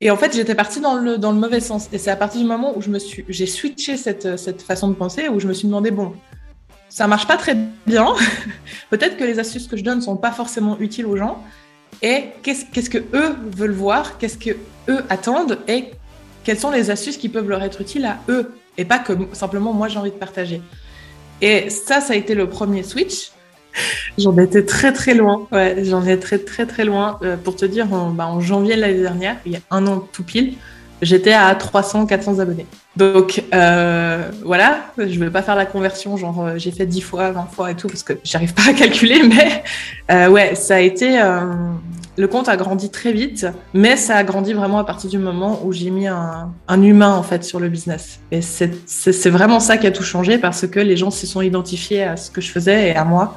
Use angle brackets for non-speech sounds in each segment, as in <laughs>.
Et en fait, j'étais partie dans le, dans le mauvais sens. Et c'est à partir du moment où je me suis, j'ai switché cette, cette façon de penser, où je me suis demandé, bon, ça marche pas très bien. <laughs> Peut-être que les astuces que je donne sont pas forcément utiles aux gens. Et qu'est-ce, qu'est-ce que eux veulent voir, qu'est-ce que eux attendent, et quelles sont les astuces qui peuvent leur être utiles à eux, et pas que simplement moi j'ai envie de partager. Et ça, ça a été le premier switch. <laughs> J'en étais très très loin. Ouais, j'en étais très très loin. Euh, pour te dire, en, bah, janvier l'année dernière, il y a un an tout pile, j'étais à 300, 400 abonnés. Donc euh, voilà, je ne vais pas faire la conversion, genre euh, j'ai fait 10 fois, 20 fois et tout, parce que j'arrive pas à calculer, <laughs> mais ouais, ça a été. Le compte a grandi très vite, mais ça a grandi vraiment à partir du moment où j'ai mis un, un, humain en fait sur le business. Et c'est vraiment ça qui a tout changé parce que les gens se sont identifiés à ce que je faisais et à moi.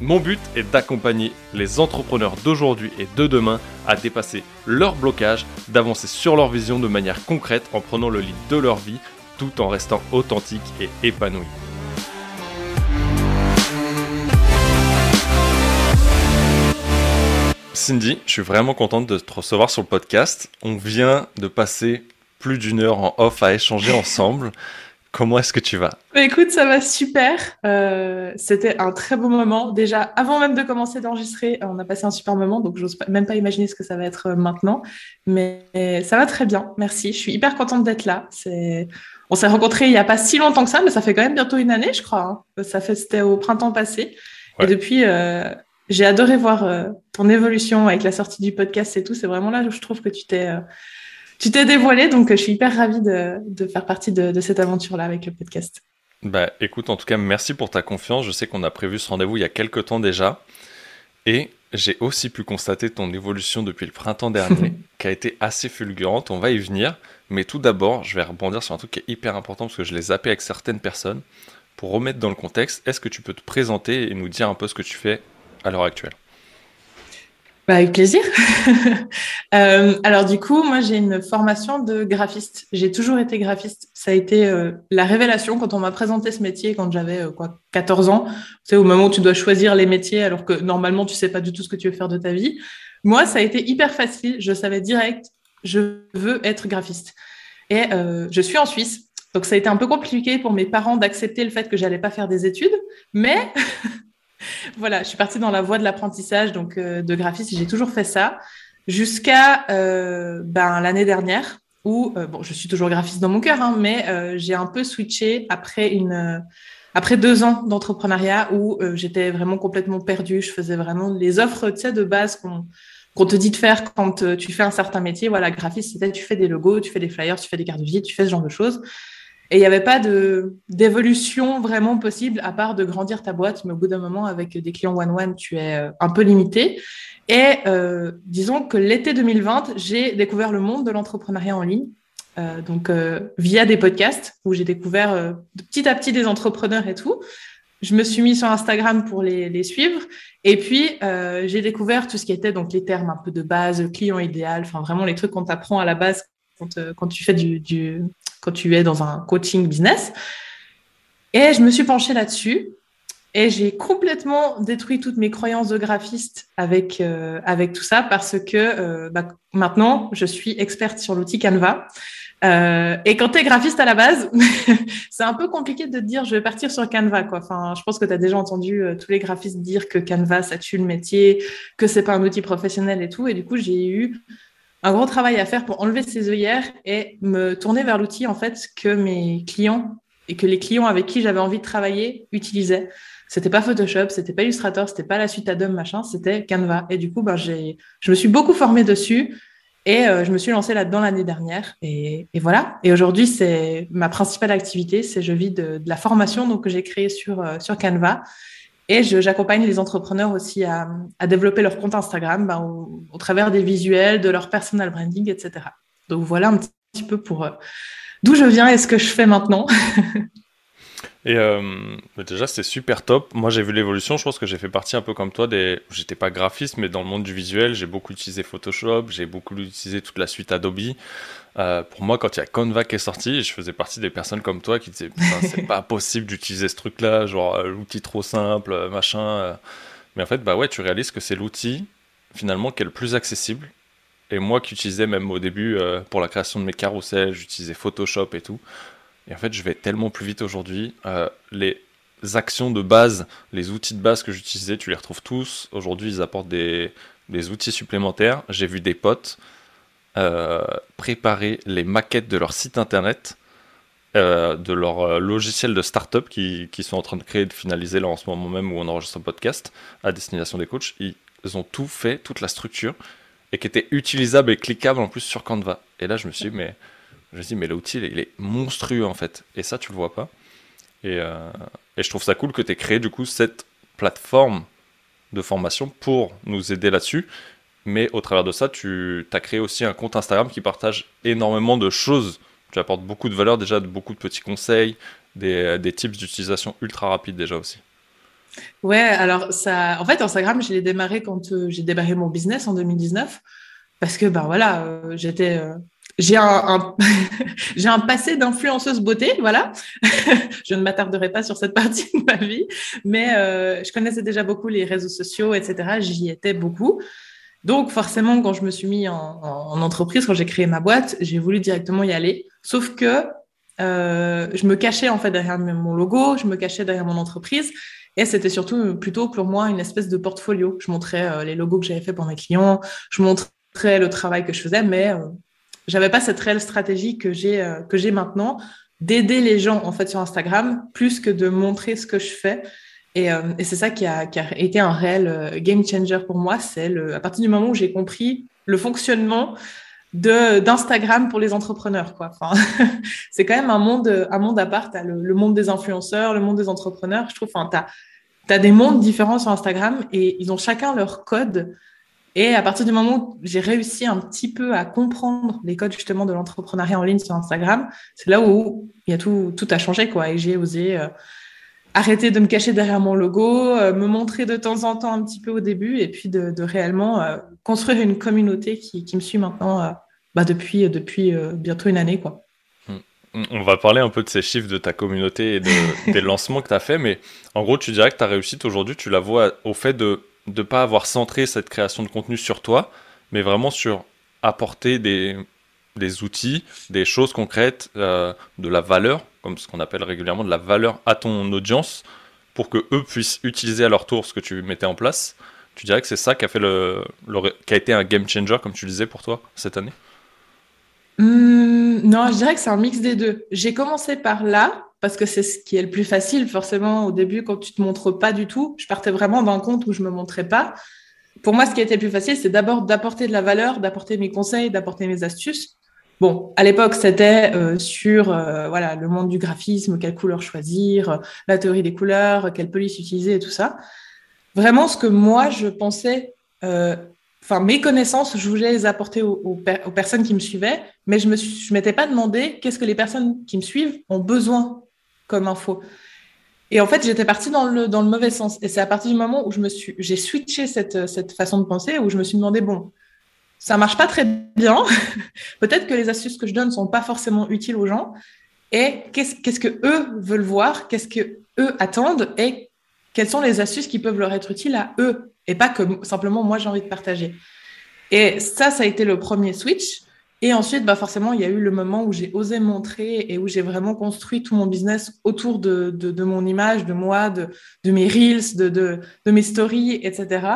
Mon but est d'accompagner les entrepreneurs d'aujourd'hui et de demain à dépasser leurs blocages, d'avancer sur leur vision de manière concrète en prenant le lead de leur vie tout en restant authentique et épanoui. Cindy, je suis vraiment contente de te recevoir sur le podcast. On vient de passer plus d'une heure en off à échanger ensemble. Comment est-ce que tu vas? Bah, Écoute, ça va super. Euh, C'était un très bon moment. Déjà, avant même de commencer d'enregistrer, on a passé un super moment, donc j'ose même pas imaginer ce que ça va être euh, maintenant. Mais ça va très bien, merci. Je suis hyper contente d'être là. On s'est rencontrés il n'y a pas si longtemps que ça, mais ça fait quand même bientôt une année, je crois. Hein. Ça fait, c'était au printemps passé. Et depuis, euh, j'ai adoré voir euh, ton évolution avec la sortie du podcast et tout. C'est vraiment là où je trouve que tu t'es, euh, tu t'es dévoilé. Donc, je suis hyper ravie de, de faire partie de, de cette aventure-là avec le podcast. Bah, écoute, en tout cas, merci pour ta confiance. Je sais qu'on a prévu ce rendez-vous il y a quelques temps déjà. Et j'ai aussi pu constater ton évolution depuis le printemps dernier, <laughs> qui a été assez fulgurante. On va y venir. Mais tout d'abord, je vais rebondir sur un truc qui est hyper important parce que je l'ai zappé avec certaines personnes. Pour remettre dans le contexte, est-ce que tu peux te présenter et nous dire un peu ce que tu fais à l'heure actuelle? Bah, avec plaisir. <laughs> euh, alors du coup, moi j'ai une formation de graphiste. J'ai toujours été graphiste. Ça a été euh, la révélation quand on m'a présenté ce métier quand j'avais euh, quoi 14 ans. C'est au moment où tu dois choisir les métiers alors que normalement tu sais pas du tout ce que tu veux faire de ta vie. Moi, ça a été hyper facile. Je savais direct je veux être graphiste. Et euh, je suis en Suisse, donc ça a été un peu compliqué pour mes parents d'accepter le fait que j'allais pas faire des études, mais <laughs> <laughs> voilà, je suis partie dans la voie de l'apprentissage, donc euh, de graphiste, j'ai toujours fait ça jusqu'à euh, ben, l'année dernière où bon, je suis toujours graphiste dans mon cœur, hein, mais j'ai un peu switché après une après deux ans d'entrepreneuriat où j'étais vraiment complètement perdue. Je faisais vraiment les offres de base qu'on qu'on te dit de faire quand euh, tu fais un certain métier. Voilà, graphiste, c'était tu fais des logos, tu fais des flyers, tu fais des cartes de visite, tu fais ce genre de choses. Et il n'y avait pas d'évolution vraiment possible à part de grandir ta boîte. Mais au bout d'un moment, avec des clients one-one, tu es euh, un peu limité. Et euh, disons que l'été 2020, j'ai découvert le monde de l'entrepreneuriat en ligne. Euh, donc euh, via des podcasts où j'ai découvert euh, petit à petit des entrepreneurs et tout je me suis mis sur Instagram pour les, les suivre. Et puis, euh, j'ai découvert tout ce qui était donc les termes un peu de base, client idéal, enfin vraiment les trucs qu'on t'apprend à la base quand, euh, quand, tu fais du, quand tu es dans un coaching business. Et je me suis penchée là-dessus. Et j'ai complètement détruit toutes mes croyances de graphiste avec, euh, avec tout ça parce que euh, bah, maintenant, je suis experte sur l'outil Canva. Et quand tu es graphiste à la base, <laughs> c'est un peu compliqué de te dire je vais partir sur Canva. Quoi. Enfin, je pense que tu as déjà entendu tous les graphistes dire que Canva, ça tue le métier, que c'est pas un outil professionnel et tout. Et du coup, j'ai eu un gros travail à faire pour enlever ces œillères et me tourner vers l'outil en fait que mes clients et que les clients avec qui j'avais envie de travailler utilisaient. C'était pas Photoshop, c'était pas Illustrator, c'était pas la suite Adobe machin, c'était Canva. Et du coup, ben, j'ai, je me suis beaucoup formée dessus. Et euh, je me suis lancée là-dedans l'année dernière. Et, voilà. Et aujourd'hui, c'est ma principale activité. C'est je vis de, de la formation donc, que j'ai créée sur, euh, sur Canva. Et j'accompagne les entrepreneurs aussi à, développer leur compte Instagram ben, au, au, travers des visuels, de leur personal branding, etc. Donc voilà un petit peu pour, euh, d'où je viens et ce que je fais maintenant. <laughs> Et euh, déjà, c'est super top. Moi, j'ai vu l'évolution. Je pense que j'ai fait partie un peu comme toi. Des... J'étais pas graphiste, mais dans le monde du visuel, j'ai beaucoup utilisé Photoshop, j'ai beaucoup utilisé toute la suite Adobe. Euh, pour moi, quand il y a Canva qui est sorti, je faisais partie des personnes comme toi qui disaient c'est <laughs> pas possible d'utiliser ce truc-là, genre euh, l'outil trop simple, machin. Mais en fait, bah ouais, tu réalises que c'est l'outil finalement qui est le plus accessible. Et moi qui utilisais même au début pour la création de mes carousels, j'utilisais Photoshop et tout. Et en fait, je vais tellement plus vite aujourd'hui. Euh, les actions de base, les outils de base que j'utilisais, tu les retrouves tous. Aujourd'hui, ils apportent des, outils supplémentaires. J'ai vu des potes euh, préparer les maquettes de leur site internet, euh, de leur logiciel de start-up qui, qui, sont en train de créer et de finaliser là en ce moment même où on enregistre un podcast à destination des coachs. Ils ont tout fait, toute la structure, et qui était utilisable et cliquable en plus sur Canva. Et là, je me suis dit, mais je me dis, mais l'outil, il est monstrueux en fait. Et ça, tu le vois pas. Et, euh, et je trouve ça cool que tu aies créé du coup cette plateforme de formation pour nous aider là-dessus. Mais au travers de ça, tu as créé aussi un compte Instagram qui partage énormément de choses. Tu apportes beaucoup de valeur déjà, de beaucoup de petits conseils, des, des tips d'utilisation ultra rapides déjà aussi. Ouais, alors ça, en fait, Instagram, je l'ai démarré quand euh, j'ai démarré mon business en 2019, parce que ben voilà, euh, j'étais j'ai un, <laughs> j'ai un passé d'influenceuse beauté, voilà. <laughs> je ne m'attarderai pas sur cette partie de ma vie, mais euh, je connaissais déjà beaucoup les réseaux sociaux, etc. J'y étais beaucoup. Donc forcément, quand je me suis mis en, en entreprise, quand j'ai créé ma boîte, j'ai voulu directement y aller. Sauf que euh, je me cachais en fait derrière mon logo, je me cachais derrière mon entreprise. Et c'était surtout plutôt pour moi une espèce de portfolio. Je montrais euh, les logos que j'avais fait pour mes clients, je montrais le travail que je faisais, mais j'avais pas cette réelle stratégie que j'ai euh, que j'ai maintenant d'aider les gens en fait sur Instagram plus que de montrer ce que je fais. Et, euh, et c'est ça qui a, qui a, été un réel euh, game changer pour moi. C'est à partir du moment où j'ai compris le fonctionnement d'Instagram pour les entrepreneurs quoi. Enfin, <laughs> c'est quand même un monde un monde à part. T'as le, le, monde des influenceurs, le monde des entrepreneurs. Je trouve. Enfin, t'as as des mondes différents sur Instagram et ils ont chacun leur code et à partir du moment où j'ai réussi un petit peu à comprendre les codes justement de l'entrepreneuriat en ligne sur Instagram, c'est là où il y a tout, tout a changé quoi. Et j'ai osé euh, arrêter de me cacher derrière mon logo, euh, me montrer de temps en temps un petit peu au début, et puis de, réellement euh, construire une communauté qui, qui me suit maintenant bah, depuis, depuis bientôt une année quoi. Hmm. On va parler un peu de ces chiffres de ta communauté et de, <laughs> des lancements que tu as fait, mais en gros, tu dirais que ta réussite aujourd'hui, tu la vois au fait de de pas avoir centré cette création de contenu sur toi, mais vraiment sur apporter des, des outils, des choses concrètes, euh, de la valeur, comme ce qu'on appelle régulièrement de la valeur à ton audience, pour que eux puissent utiliser à leur tour ce que tu mettais en place. Tu dirais que c'est ça qui a fait le, qui a été un game changer, comme tu disais pour toi cette année? Mmh, Non, je dirais que c'est un mix des deux. J'ai commencé par là, parce que c'est ce qui est le plus facile. Forcément, au début, quand tu te montres pas du tout, je partais vraiment d'un compte où je me montrais pas. Pour moi, ce qui été le plus facile, c'est d'abord d'apporter de la valeur, d'apporter mes conseils, d'apporter mes astuces. Bon, à l'époque, c'était euh, sur euh, voilà le monde du graphisme, quelle couleur choisir, la théorie des couleurs, quelle police utiliser et tout ça. Vraiment, ce que moi je pensais, euh, enfin mes connaissances, je voulais les apporter aux, aux, personnes qui me suivaient, mais je me je m'étais pas demandé qu'est-ce que les personnes qui me suivent ont besoin comme info. Et en fait, j'étais partie dans le, dans le mauvais sens. Et c'est à partir du moment où je me suis, j'ai switché cette, cette façon de penser, où je me suis demandé, bon, ça marche pas très bien. <laughs> Peut-être que les astuces que je donne sont pas forcément utiles aux gens. Et qu'est-ce, qu'est-ce que eux veulent voir? Qu'est-ce que eux attendent? Et quelles sont les astuces qui peuvent leur être utiles à eux? Et pas que simplement moi j'ai envie de partager. Et ça, ça a été le premier switch. Et ensuite, bah forcément, il y a eu le moment où j'ai osé montrer et où j'ai vraiment construit tout mon business autour de, de, de mon image, de moi, de, de mes reels, de, de, mes stories, etc.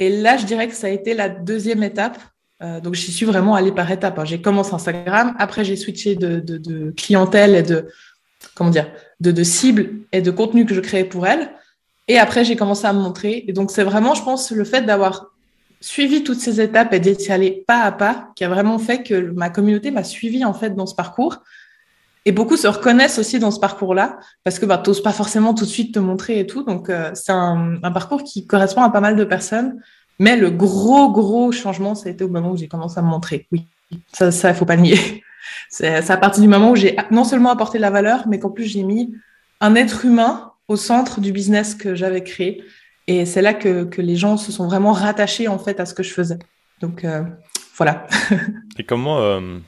Et là, je dirais que ça a été la deuxième étape. Euh, donc, j'y suis vraiment allée par étapes. Hein. J'ai commencé Instagram, après j'ai switché de, de, clientèle et de comment dire, de cible et de contenu que je créais pour elle. Et après, j'ai commencé à me montrer. Et donc, c'est vraiment, je pense, le fait d'avoir suivi toutes ces étapes et d'être allé pas à pas qui a vraiment fait que ma communauté m'a suivi en fait dans ce parcours. Et beaucoup se reconnaissent aussi dans ce parcours-là parce que bah, tu n'oses pas forcément tout de suite te montrer et tout. Donc, euh, c'est un, parcours qui correspond à pas mal de personnes. Mais le gros, gros changement, ça a été au moment où j'ai commencé à me montrer. Oui, ça, ça, faut pas le nier. <laughs> c'est à partir du moment où j'ai non seulement apporté de la valeur, mais qu'en plus j'ai mis un être humain au centre du business que j'avais créé. Et c'est là que, que, les gens se sont vraiment rattachés en fait à ce que je faisais. Donc euh, voilà. <laughs> et comment euh,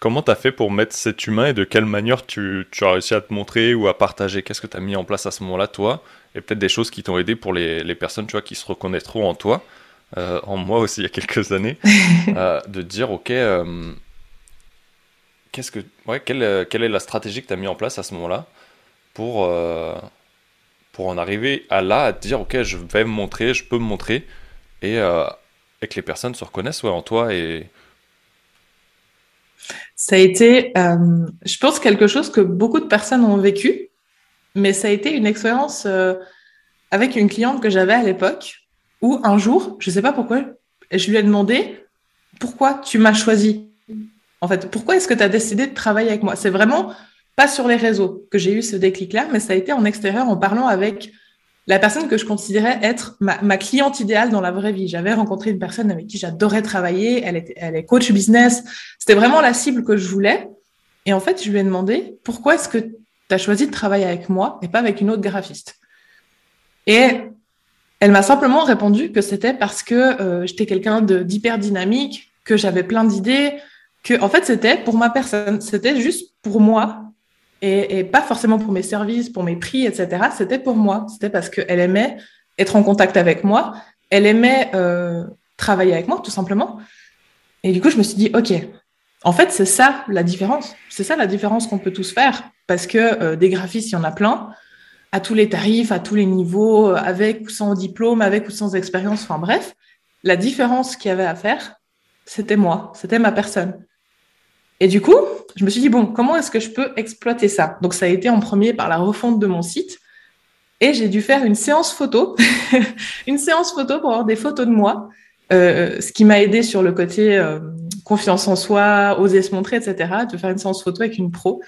comment tu as fait pour mettre cet humain et de quelle manière tu, tu as réussi à te montrer ou à partager? Qu'est-ce que tu as mis en place à ce moment-là, toi? Et peut-être des choses qui t'ont aidé pour les, les, personnes tu vois, qui se reconnaîtront en toi, euh, en moi aussi il y a quelques années, <laughs> de dire ok qu'est-ce que, ouais, quelle, quelle, est la stratégie que tu as mis en place à ce moment-là pour, euh, pour en arriver à là, à te dire, ok, je vais me montrer, je peux me montrer, et, euh, que les personnes se reconnaissent ouais, en toi et... Ça a été, euh, je pense, quelque chose que beaucoup de personnes ont vécu, mais ça a été une expérience avec une cliente que j'avais à l'époque, où un jour, je ne sais pas pourquoi, je lui ai demandé, pourquoi tu m'as choisi? En fait, pourquoi est-ce que tu as décidé de travailler avec moi? C'est vraiment pas sur les réseaux que j'ai eu ce déclic-là, mais ça a été en extérieur en parlant avec la personne que je considérais être ma, cliente idéale dans la vraie vie. J'avais rencontré une personne avec qui j'adorais travailler, elle, était, elle est coach business, c'était vraiment la cible que je voulais. Et en fait, je lui ai demandé, pourquoi est-ce que tu as choisi de travailler avec moi et pas avec une autre graphiste? Et elle m'a simplement répondu que c'était parce que euh, j'étais quelqu'un d'hyper dynamique, que j'avais plein d'idées, que en fait c'était pour ma personne, c'était juste pour moi et, pas forcément pour mes services, pour mes prix, etc. C'était pour moi, c'était parce qu'elle aimait être en contact avec moi, elle aimait euh, travailler avec moi tout simplement. Et du coup je me suis dit ok, en fait c'est ça la différence, c'est ça la différence qu'on peut tous faire parce que euh, des graphistes il y en a plein à tous les tarifs, à tous les niveaux, avec ou sans diplôme, avec ou sans expérience, enfin bref. La différence qu'il y avait à faire, c'était moi, c'était ma personne. Et du coup, je me suis dit, bon, comment est-ce que je peux exploiter ça? Donc, ça a été en premier par la refonte de mon site. Et j'ai dû faire une séance photo, <laughs> une séance photo pour avoir des photos de moi, euh, ce qui m'a aidé sur le côté euh, confiance en soi, oser se montrer, etc., de faire une séance photo avec une pro.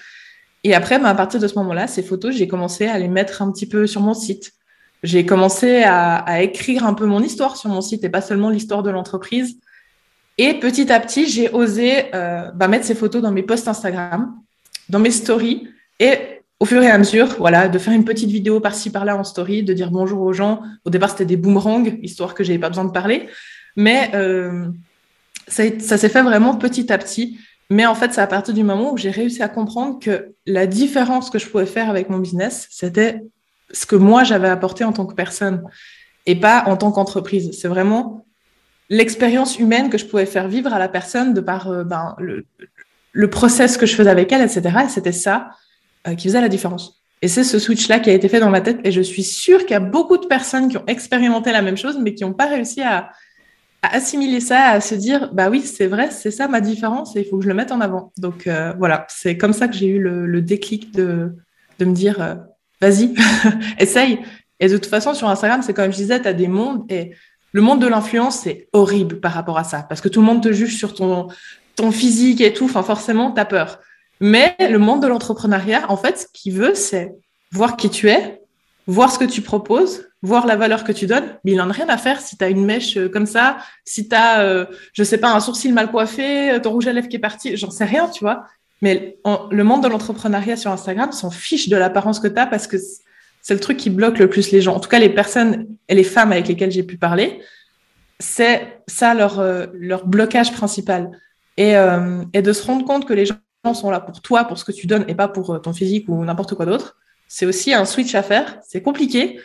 Et après, bah, à partir de ce moment-là, ces photos, j'ai commencé à les mettre un petit peu sur mon site. J'ai commencé à, à, écrire un peu mon histoire sur mon site et pas seulement l'histoire de l'entreprise. Et petit à petit, j'ai osé euh, bah, mettre ces photos dans mes posts Instagram, dans mes stories, et au fur et à mesure, voilà, de faire une petite vidéo par-ci par-là en story, de dire bonjour aux gens. Au départ, c'était des boomerangs, histoire que j'avais pas besoin de parler, mais euh, ça, ça s'est fait vraiment petit à petit. Mais en fait, c'est à partir du moment où j'ai réussi à comprendre que la différence que je pouvais faire avec mon business, c'était ce que moi j'avais apporté en tant que personne et pas en tant qu'entreprise. C'est vraiment l'expérience humaine que je pouvais faire vivre à la personne de par euh, ben, le, process que je faisais avec elle, etc. Et c'était ça euh, qui faisait la différence. Et c'est ce switch-là qui a été fait dans ma tête. Et je suis sûre qu'il y a beaucoup de personnes qui ont expérimenté la même chose, mais qui n'ont pas réussi à, assimiler ça, à se dire, bah oui, c'est vrai, c'est ça ma différence et il faut que je le mette en avant. Donc euh, voilà, c'est comme ça que j'ai eu le, le, déclic de, de me dire, vas-y, <laughs> essaye. Et de toute façon, sur Instagram, c'est comme je disais, tu as des mondes et le monde de l'influence, c'est horrible par rapport à ça, parce que tout le monde te juge sur ton, ton physique et tout, enfin forcément, tu as peur. Mais le monde de l'entrepreneuriat, en fait, ce qu'il veut, c'est voir qui tu es, voir ce que tu proposes, voir la valeur que tu donnes, mais il n'en a rien à faire si tu as une mèche euh, comme ça, si tu as, euh, je sais pas, un sourcil mal coiffé, euh, ton rouge à lèvres qui est parti, j'en sais rien, tu vois. Mais le monde de l'entrepreneuriat sur Instagram s'en fiche de l'apparence que tu as parce que c'est le truc qui bloque le plus les gens. En tout cas, les personnes et les femmes avec lesquelles j'ai pu parler, c'est ça leur, euh, leur blocage principal. Et, euh, et, de se rendre compte que les gens sont là pour toi, pour ce que tu donnes, et pas pour euh, ton physique ou n'importe quoi d'autre, c'est aussi un switch à faire. C'est compliqué,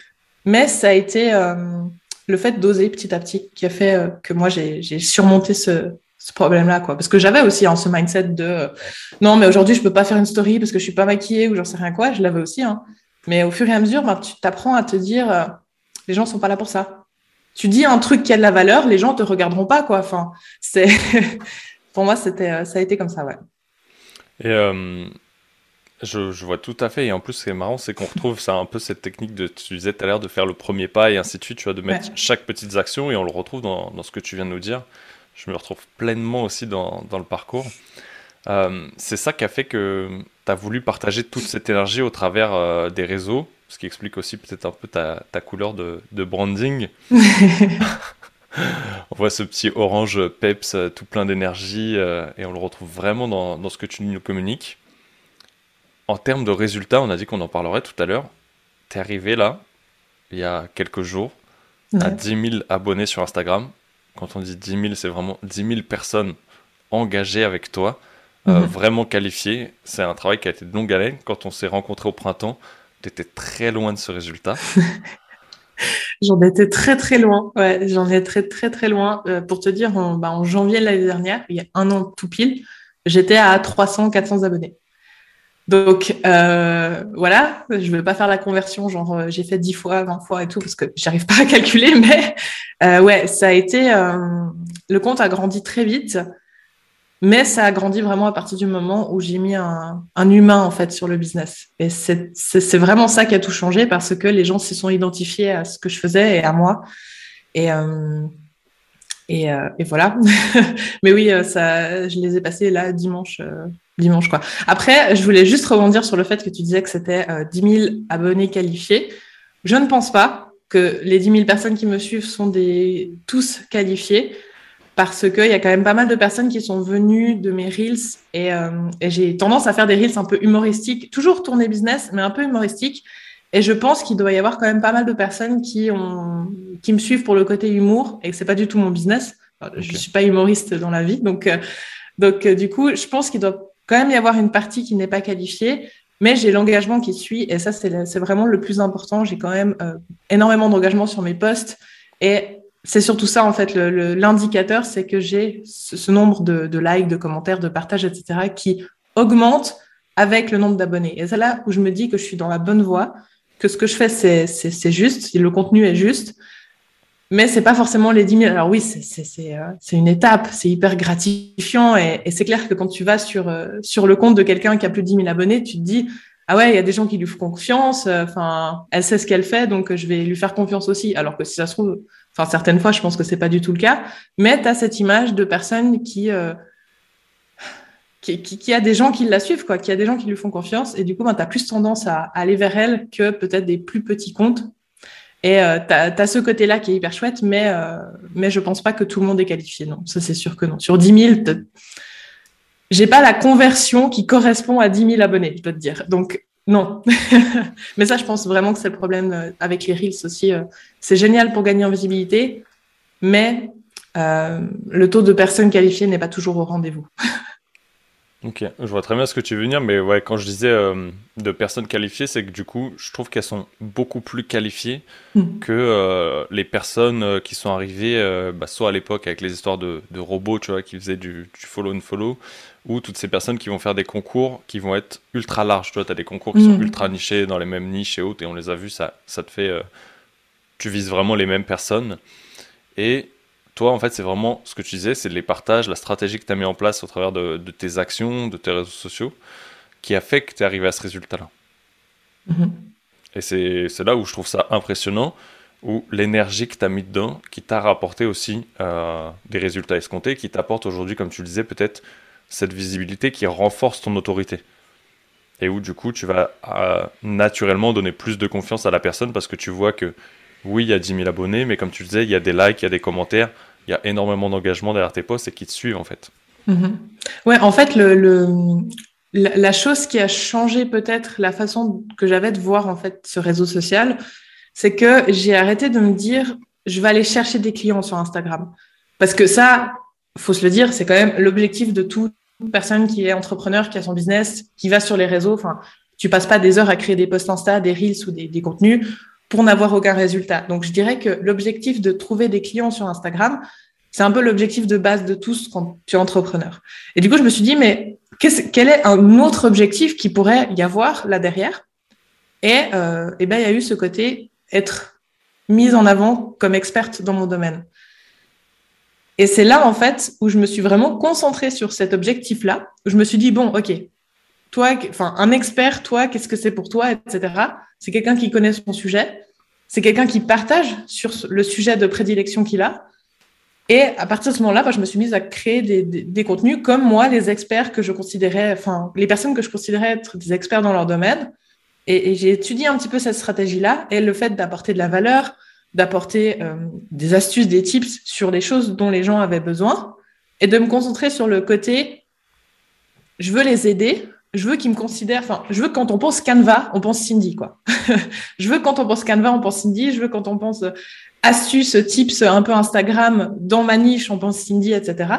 mais ça a été le fait d'oser petit à petit qui a fait que moi, j'ai surmonté ce, problème-là. Parce que j'avais aussi hein, ce mindset de non, mais aujourd'hui, je peux pas faire une story parce que je suis pas maquillée ou j'en sais rien quoi. Je l'avais aussi. Hein. Mais au fur et à mesure, ben, tu t'apprends à te dire, euh, les gens sont pas là pour ça. Tu dis un truc qui a de la valeur, les gens te regarderont pas, quoi. Enfin, c'est <laughs> pour moi, c'était, euh, ça a été comme ça, ouais. Et euh, je, je, vois tout à fait. Et en plus, ce qui est marrant, c'est qu'on retrouve ça un peu cette technique de, tu disais tout à l'heure, de faire le premier pas et ainsi de suite, tu vois, de mettre chaque petite action et on le retrouve dans, dans, ce que tu viens de nous dire. Je me retrouve pleinement aussi dans, dans le parcours. C'est ça qui a fait que tu as voulu partager toute cette énergie au travers euh, des réseaux, ce qui explique aussi peut-être un peu ta, ta couleur de, de branding. <laughs> on voit ce petit orange peps tout plein d'énergie et on le retrouve vraiment dans, dans, ce que tu nous communiques. En termes de résultats, on a dit qu'on en parlerait tout à l'heure. Tu es arrivé là, il y a quelques jours, à 10 000 abonnés sur Instagram. Quand on dit 10 000, c'est vraiment 10 000 personnes engagées avec toi, euh, mhm. vraiment qualifiées. C'est un travail qui a été de longue haleine. Quand on s'est rencontrés au printemps, tu étais très loin de ce résultat. <laughs> j'en étais très très loin. Ouais, j'en étais très très très loin. Euh, pour te dire, en, bah, en janvier de l'année dernière, il y a un an tout pile, j'étais à 300-400 abonnés. Donc euh, voilà, je ne vais pas faire la conversion, genre j'ai fait 10 fois, 20 fois et tout, parce que j'arrive pas à calculer, <laughs> mais euh, ouais, ça a été. le compte a grandi très vite, mais ça a grandi vraiment à partir du moment où j'ai mis un, humain en fait sur le business. Et c'est vraiment ça qui a tout changé parce que les gens se sont identifiés à ce que je faisais et à moi. Et, et, et voilà. <laughs> mais oui, ça, je les ai passés là dimanche dimanche quoi. Après, je voulais juste rebondir sur le fait que tu disais que c'était 10 euh, 000 abonnés qualifiés. Je ne pense pas que les 10 000 personnes qui me suivent sont des tous qualifiés parce qu'il y a quand même pas mal de personnes qui sont venues de mes reels et, euh, et j'ai tendance à faire des reels un peu humoristiques, toujours tourné business, mais un peu humoristiques. Et je pense qu'il doit y avoir quand même pas mal de personnes qui ont qui me suivent pour le côté humour et que c'est pas du tout mon business. Je suis pas humoriste dans la vie, donc euh, donc du coup, je pense qu'il doit quand même y avoir une partie qui n'est pas qualifiée, mais j'ai l'engagement qui suit et ça, c'est vraiment le plus important. J'ai quand même euh, énormément d'engagement sur mes posts et c'est surtout ça, en fait, l'indicateur, c'est que j'ai ce, nombre de, likes, de commentaires, de partages, etc., qui augmente avec le nombre d'abonnés. Et c'est là où je me dis que je suis dans la bonne voie, que ce que je fais, c'est juste, le contenu est juste, mais c'est pas forcément les 10 000. Alors oui, c'est euh, une étape, c'est hyper gratifiant et, et c'est clair que quand tu vas sur euh, sur le compte de quelqu'un qui a plus de 10 000 abonnés, tu te dis ah ouais, il y a des gens qui lui font confiance. Euh, enfin, elle sait ce qu'elle fait, donc je vais lui faire confiance aussi. Alors que si ça se trouve, enfin certaines fois, je pense que c'est pas du tout le cas. Mais tu as cette image de personne qui qui, qui, a des gens qui la suivent, quoi, qui a des gens qui lui font confiance, et du coup, ben, tu as plus tendance à, aller vers elle que peut-être des plus petits comptes et euh, tu as, ce côté-là qui est hyper chouette, mais, euh, mais je pense pas que tout le monde est qualifié. Non, ça c'est sûr que non. Sur 10 000, j'ai pas la conversion qui correspond à 10 000 abonnés, je peux te dire. Donc, non. <laughs> mais ça, je pense vraiment que c'est le problème euh, avec les Reels aussi. Euh. C'est génial pour gagner en visibilité, mais euh, le taux de personnes qualifiées n'est pas toujours au rendez-vous. <laughs> Ok, je vois très bien ce que tu veux dire, mais ouais, quand je disais euh, de personnes qualifiées, c'est que du coup, je trouve qu'elles sont beaucoup plus qualifiées mm. que euh, les personnes qui sont arrivées, bah, soit à l'époque avec les histoires de, de, robots, tu vois, qui faisaient du, du follow and follow, ou toutes ces personnes qui vont faire des concours qui vont être ultra larges. Tu vois, tu as des concours qui sont mm. ultra nichés dans les mêmes niches et autres, et on les a vus, ça, ça te fait. tu vises vraiment les mêmes personnes. Et toi, en fait, c'est vraiment ce que tu disais, c'est les partages, la stratégie que tu as mis en place au travers de, tes actions, de tes réseaux sociaux, qui a fait que tu es arrivé à ce résultat-là. Mm-hmm. Et c'est là où je trouve ça impressionnant, où l'énergie que tu as mis dedans, qui t'a rapporté aussi euh, des résultats escomptés, qui t'apporte aujourd'hui, comme tu le disais, peut-être cette visibilité qui renforce ton autorité. Et où du coup, tu vas euh, naturellement donner plus de confiance à la personne parce que tu vois que oui, il y a 10 000 abonnés, mais comme tu le disais, il y a des likes, il y a des commentaires, il y a énormément d'engagement derrière tes posts et qui te suivent en fait. Mm-hmm. Ouais, en fait, le, la, chose qui a changé peut-être la façon que j'avais de voir en fait ce réseau social, c'est que j'ai arrêté de me dire je vais aller chercher des clients sur Instagram. Parce que ça, faut se le dire, c'est quand même l'objectif de toute personne qui est entrepreneur, qui a son business, qui va sur les réseaux. Enfin, tu passes pas des heures à créer des posts Insta, des reels ou des, contenus pour n'avoir aucun résultat. Donc, je dirais que l'objectif de trouver des clients sur Instagram, c'est un peu l'objectif de base de tous quand tu es entrepreneur. Et du coup, je me suis dit, mais quel est un autre objectif qui pourrait y avoir là derrière? Et, euh, et ben, il y a eu ce côté être mise en avant comme experte dans mon domaine. Et c'est là, en fait, où je me suis vraiment concentrée sur cet objectif-là. Je me suis dit, bon, OK, toi, enfin, un expert, toi, qu'est-ce que c'est pour toi, etc. C'est quelqu'un qui connaît son sujet. C'est quelqu'un qui partage sur le sujet de prédilection qu'il a. Et à partir de ce moment-là, je me suis mise à créer des, contenus comme moi, les experts que je considérais, enfin, les personnes que je considérais être des experts dans leur domaine. Et, j'ai étudié un petit peu cette stratégie-là et le fait d'apporter de la valeur, d'apporter euh, des astuces, des tips sur les choses dont les gens avaient besoin et de me concentrer sur le côté je veux les aider, je veux qu'ils me considèrent, enfin, je veux quand on pense Canva, on pense Cindy, quoi. <laughs> je veux quand on pense Canva, on pense Cindy, je veux quand on pense euh, astuces, tips un peu Instagram dans ma niche, on pense Cindy, etc.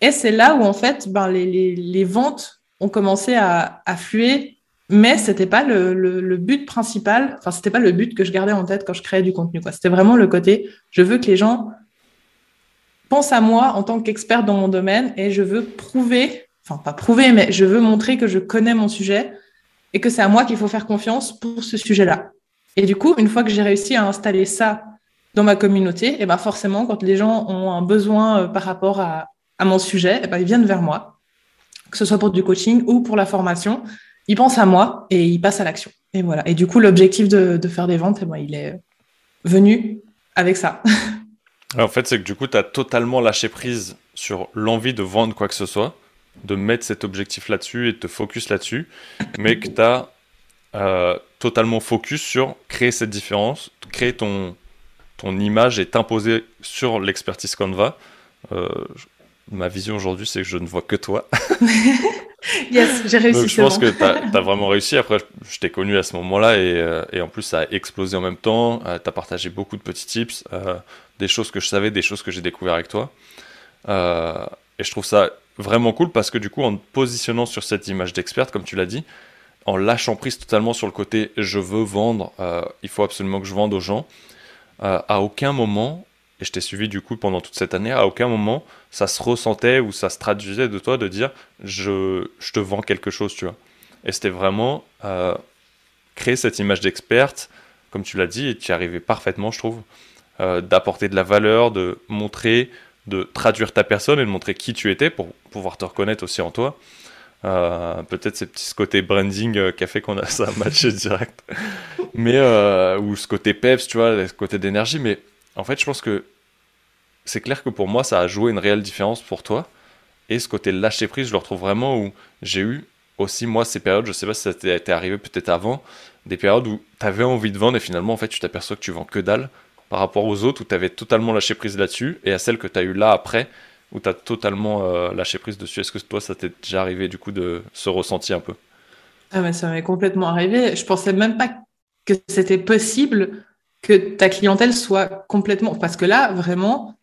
Et c'est là où, en fait, ben, les, les, les ventes ont commencé à affluer mais c'était pas le, but principal. Enfin, c'était pas le but que je gardais en tête quand je créais du contenu. C'était vraiment le côté, je veux que les gens pensent à moi en tant qu'expert dans mon domaine et je veux prouver, enfin pas prouver, mais je veux montrer que je connais mon sujet et que c'est à moi qu'il faut faire confiance pour ce sujet-là. Et du coup, une fois que j'ai réussi à installer ça dans ma communauté, et ben forcément, quand les gens ont un besoin euh, par rapport à, à mon sujet, et ben ils viennent vers moi, que ce soit pour du coaching ou pour la formation il pense à moi et il passe à l'action. Et voilà. Et du coup, l'objectif de, faire des ventes, eh ben, il est venu avec ça. en fait, c'est que du coup, tu as totalement lâché prise sur l'envie de vendre quoi que ce soit, de mettre cet objectif là-dessus et de te focus là-dessus, mais que tu as euh, totalement focus sur créer cette différence, créer ton, ton image et t'imposer sur l'expertise Canva. Euh, ma vision aujourd'hui, c'est que je ne vois que toi. <laughs> yes, j'ai réussi. Donc, je pense que tu as, vraiment réussi. Après, je t'ai connu à ce moment-là et, euh, et, en plus, ça a explosé en même temps. Euh, tu as partagé beaucoup de petits tips, euh, des choses que je savais, des choses que j'ai découvert avec toi. et je trouve ça vraiment cool parce que du coup, en te positionnant sur cette image d'experte, comme tu l'as dit, en lâchant prise totalement sur le côté je veux vendre, il faut absolument que je vende aux gens, à aucun moment et je t'ai suivi du coup pendant toute cette année, à aucun moment ça se ressentait ou ça se traduisait de toi de dire je, je te vends quelque chose, tu vois. Et c'était vraiment euh, créer cette image d'experte, comme tu l'as dit, et tu y arrivais parfaitement, je trouve, euh, d'apporter de la valeur, de montrer, de traduire ta personne et de montrer qui tu étais pour pouvoir te reconnaître aussi en toi. Euh, peut-être ces petits côtés branding qui a fait qu'on a <laughs> ça matché direct. Mais, ou ce côté peps, tu vois, ce côté d'énergie, mais en fait, je pense que c'est clair que pour moi, ça a joué une réelle différence pour toi. Et ce côté lâcher prise, je le retrouve vraiment où j'ai eu aussi, moi, ces périodes, je sais pas si ça t'est arrivé peut-être avant, des périodes où tu avais envie de vendre et finalement, en fait, tu t'aperçois que tu vends que dalle par rapport aux autres où tu avais totalement lâché prise là-dessus et à celle que tu as eu là après où tu as totalement euh, lâché prise dessus. Est-ce que toi, ça t'est déjà arrivé du coup de se ressentir un peu? Ah, mais ça m'est complètement arrivé. Je pensais même pas que c'était possible que ta clientèle soit complètement. Parce que là, vraiment,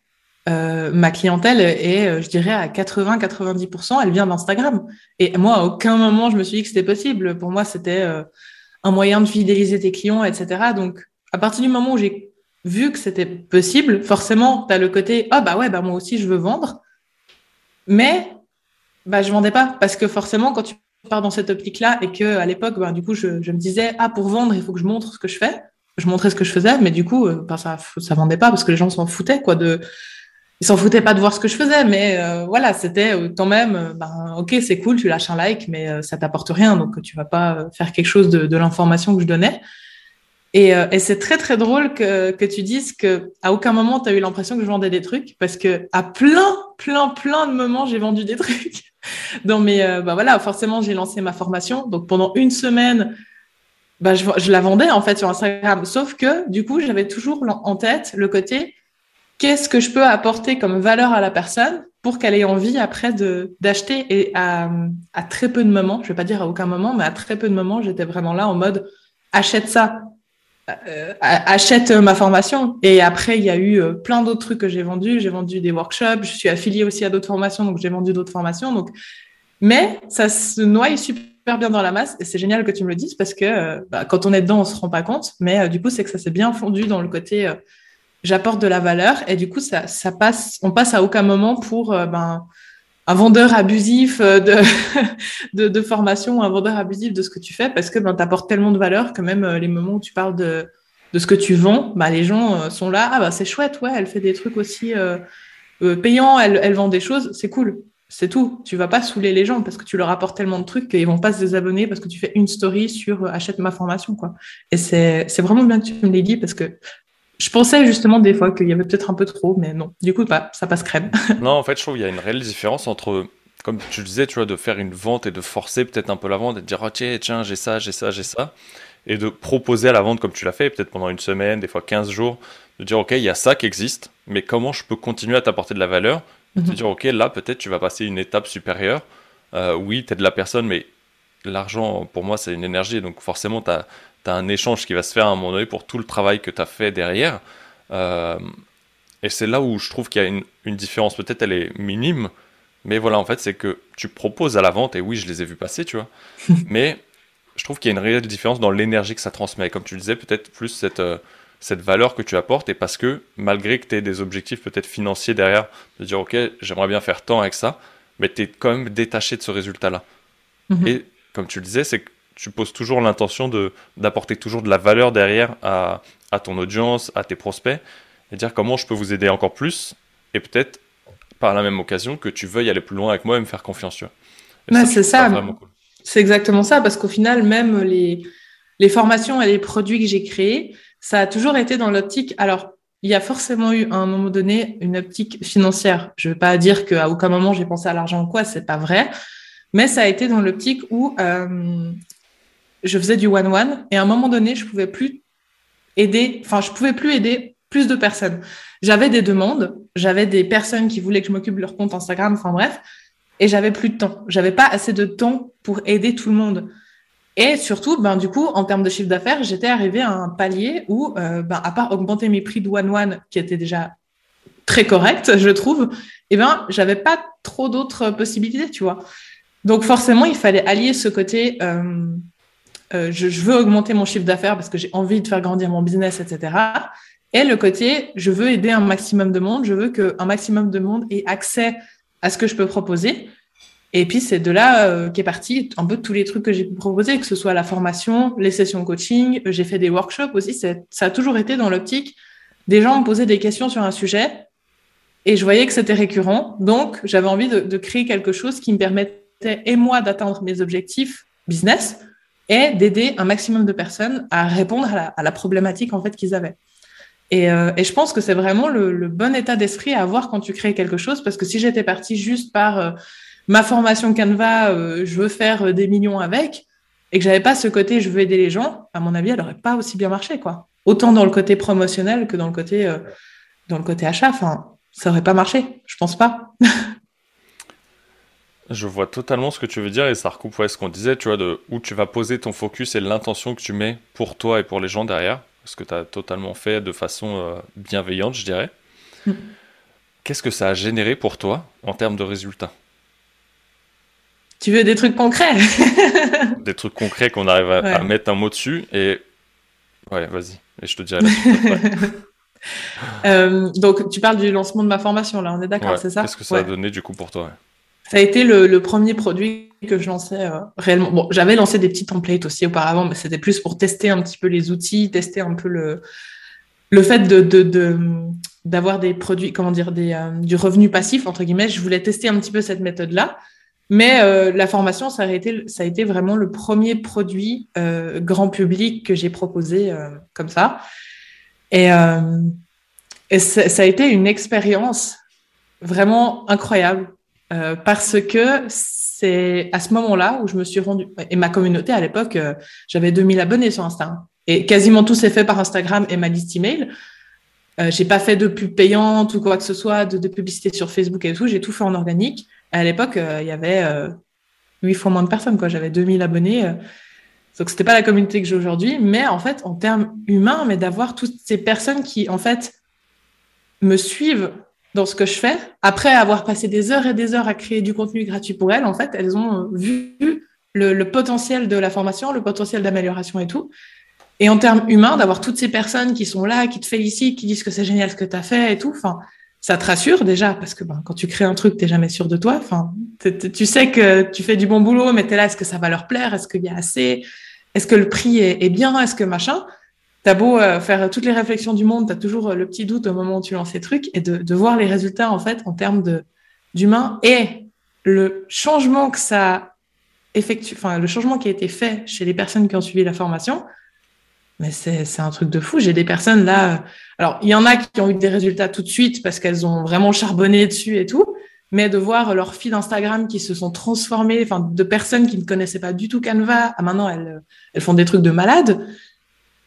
euh, ma clientèle est, euh, je dirais, à 80-90%, elle vient d'Instagram. Et moi, à aucun moment, je me suis dit que c'était possible. Pour moi, c'était euh, un moyen de fidéliser tes clients, etc. Donc, à partir du moment où j'ai vu que c'était possible, forcément, tu as le côté, ah oh, bah ouais, bah moi aussi, je veux vendre. Mais, bah, je vendais pas. Parce que forcément, quand tu pars dans cette optique-là et que à l'époque, bah, du coup, je, je me disais, ah, pour vendre, il faut que je montre ce que je fais je montrais ce que je faisais, mais du coup, euh, ben, ça, ça vendait pas parce que les gens s'en foutaient, quoi. Ils s'en foutaient pas de voir ce que je faisais, mais euh, voilà, c'était euh, quand même, ben, ok, c'est cool, tu lâches un like, mais ça t'apporte rien, donc tu vas pas faire quelque chose de, l'information que je donnais. Et, c'est très très drôle que, que tu dises que à aucun moment tu as eu l'impression que je vendais des trucs, parce que à plein, plein, plein de moments j'ai vendu des <laughs> trucs. Donc, mais ben voilà, forcément j'ai lancé ma formation, donc pendant une semaine bah, je, je, la vendais en fait sur Instagram. Sauf que du coup, j'avais toujours en tête le côté qu'est-ce que je peux apporter comme valeur à la personne pour qu'elle ait envie après de d'acheter? Et à, à, très peu de moments, je vais pas dire à aucun moment, mais à très peu de moments, j'étais vraiment là en mode achète ça, euh, achète ma formation. Et après, il y a eu euh, plein d'autres trucs que j'ai vendus. J'ai vendu des workshops, je suis affiliée aussi à d'autres formations, donc j'ai vendu d'autres formations. Donc, mais ça se noie super bien dans la masse et c'est génial que tu me le dises parce que euh, bah, quand on est dedans, on se rend pas compte. Mais euh, du coup, c'est que ça s'est bien fondu dans le côté euh, j'apporte de la valeur et du coup, ça, passe, on passe à aucun moment pour ben, un vendeur abusif <laughs> de, formation, un vendeur abusif de ce que tu fais parce que ben, tu apportes tellement de valeur que même les moments où tu parles de, ce que tu vends, bah, les gens sont là, ah bah c'est chouette, ouais, elle fait des trucs aussi payants, elle vend des choses, c'est cool. C'est tout. Tu vas pas saouler les gens parce que tu leur apportes tellement de trucs qu'ils vont pas se désabonner parce que tu fais une story sur euh, achète ma formation, quoi. Et c'est, c'est vraiment bien que tu me l'aies dit parce que je pensais justement des fois qu'il y avait peut-être un peu trop, mais non. Du coup, bah, ça passe crème. <laughs> non, en fait, je trouve qu'il y a une réelle différence entre, comme tu le disais, tu vois, de faire une vente et de forcer peut-être un peu la vente et de dire, oh, tiens, tiens, j'ai ça, j'ai ça, j'ai ça. Et de proposer à la vente comme tu l'as fait, peut-être pendant une semaine, des fois 15 jours, de dire, OK, il y a ça qui existe, mais comment je peux continuer à t'apporter de la valeur Mhm. dire, OK, là, peut-être tu vas passer une étape supérieure. Euh, oui, tu de la personne, mais l'argent, pour moi, c'est une énergie. Donc forcément, tu as, un échange qui va se faire à un moment donné pour tout le travail que tu as fait derrière. Euh, et c'est là où je trouve qu'il y a une, une différence. Peut-être elle est minime, mais voilà, en fait, c'est que tu proposes à la vente, et oui, je les ai vus passer, tu vois. <laughs> mais je trouve qu'il y a une réelle différence dans l'énergie que ça transmet. Comme tu le disais, peut-être plus cette, euh, cette valeur que tu apportes, et parce que malgré que tu aies des objectifs peut-être financiers derrière, de dire, OK, j'aimerais bien faire tant avec ça, mais tu es quand même détaché de ce résultat-là. Mhm. Et comme tu le disais, c'est que tu poses toujours l'intention de d'apporter toujours de la valeur derrière à, à ton audience, à tes prospects, et dire comment je peux vous aider encore plus, et peut-être par la même occasion que tu veuilles aller plus loin avec moi et me faire confiance. Ouais, c'est ça. cool. C'est exactement ça, parce qu'au final, même les, les formations et les produits que j'ai créés, ça a toujours été dans l'optique. Alors, il y a forcément eu à un moment donné une optique financière. Je ne veux pas dire qu'à aucun moment j'ai pensé à l'argent ou quoi, c'est pas vrai. Mais ça a été dans l'optique où euh, je faisais du one-one et à un moment donné, je pouvais plus aider, enfin, je pouvais plus aider plus de personnes. J'avais des demandes, j'avais des personnes qui voulaient que je m'occupe de leur compte Instagram, enfin bref, et j'avais plus de temps. J'avais pas assez de temps pour aider tout le monde. Et surtout, ben, du coup, en termes de chiffre d'affaires, j'étais arrivée à un palier où, euh, ben, à part augmenter mes prix de one-one, qui étaient déjà très corrects, je trouve, eh ben, j'avais pas trop d'autres possibilités, tu vois. Donc, forcément, il fallait allier ce côté, euh, euh, je, je, veux augmenter mon chiffre d'affaires parce que j'ai envie de faire grandir mon business, etc. Et le côté, je veux aider un maximum de monde, je veux qu'un maximum de monde ait accès à ce que je peux proposer. Et puis, c'est de là euh, qu'est parti un peu tous les trucs que j'ai pu proposer, que ce soit la formation, les sessions coaching, j'ai fait des workshops aussi. Ça a toujours été dans l'optique. Des gens me posaient des questions sur un sujet et je voyais que c'était récurrent. Donc, j'avais envie de, créer quelque chose qui me permettait, et moi, d'atteindre mes objectifs business et d'aider un maximum de personnes à répondre à la, problématique en fait qu'ils avaient. Et, euh, je pense que c'est vraiment le, bon état d'esprit à avoir quand tu crées quelque chose, parce que si j'étais partie juste par euh, ma formation Canva, euh, je veux faire des millions avec, et que j'avais pas ce côté je veux aider les gens, à mon avis, elle aurait pas aussi bien marché, quoi. Autant dans le côté promotionnel que dans le côté euh, dans le côté achat. Enfin, ça aurait pas marché, je pense pas. <laughs> Je vois totalement ce que tu veux dire et ça recoupe ouais, ce qu'on disait, tu vois, de où tu vas poser ton focus et l'intention que tu mets pour toi et pour les gens derrière ce que tu as totalement fait de façon euh, bienveillante, je dirais. Mm. Qu'est-ce que ça a généré pour toi en termes de résultats? Tu veux des trucs concrets? <laughs> Des trucs concrets qu'on arrive à, Ouais. à mettre un mot dessus et ouais, vas-y, et je te dirai la suite. <laughs> Euh, donc, tu parles du lancement de ma formation, là, on est d'accord, Ouais, c'est ça? Qu'est-ce que ça Ouais. a donné du coup pour toi. Ça a été le, le premier produit que je lançais euh, réellement. Bon, j'avais lancé des petits templates aussi auparavant, mais c'était plus pour tester un petit peu les outils, tester un peu le, le fait de, de, de- d'avoir des produits, comment dire, des, euh, du revenu passif, entre guillemets. Je voulais tester un petit peu cette méthode-là. Mais euh, la formation, ça a, été, ça a été vraiment le premier produit euh, grand public que j'ai proposé euh, comme ça. Et, euh, et ça a été une expérience vraiment incroyable. Euh, parce que c'est à ce moment-là où je me suis rendue, et ma communauté à l'époque, euh, j'avais 2000 abonnés sur Insta, et quasiment tout s'est fait par Instagram et ma liste email. J'ai pas fait de pub payante ou quoi que ce soit, de, de publicité sur Facebook et tout, j'ai tout fait en organique. À l'époque, euh, il y avait euh, 8 fois moins de personnes. J'avais 2000 abonnés. euh. donc c'était pas la communauté que j'ai aujourd'hui, mais en fait, en termes humains, mais d'avoir toutes ces personnes qui, en fait, me suivent dans ce que je fais, après avoir passé des heures et des heures à créer du contenu gratuit pour elles, en fait, elles ont vu le, potentiel de la formation, le potentiel d'amélioration et tout. Et en termes humains, d'avoir toutes ces personnes qui sont là, qui te félicitent, qui disent que c'est génial ce que tu as fait et tout, ça te rassure déjà, parce que ben, quand tu crées un truc, tu jamais sûr de toi. Enfin, t'es- t'es- tu sais que tu fais du bon boulot, mais tu es là, est-ce que ça va leur plaire? Est-ce qu'il y a assez? Est-ce que le prix est, bien? Est-ce que machin? T'as beau euh, faire toutes les réflexions du monde, t'as toujours euh, le petit doute au moment où tu lances ces trucs et de, de voir les résultats en fait en termes de d'humain et le changement que ça effectue, enfin le changement qui a été fait chez les personnes qui ont suivi la formation, mais c'est un truc de fou. J'ai des personnes là, alors il y en a qui ont eu des résultats tout de suite parce qu'elles ont vraiment charbonné dessus et tout, mais de voir leurs feeds Instagram qui se sont transformés, enfin de personnes qui ne connaissaient pas du tout Canva, à maintenant elles elles font des trucs de malades.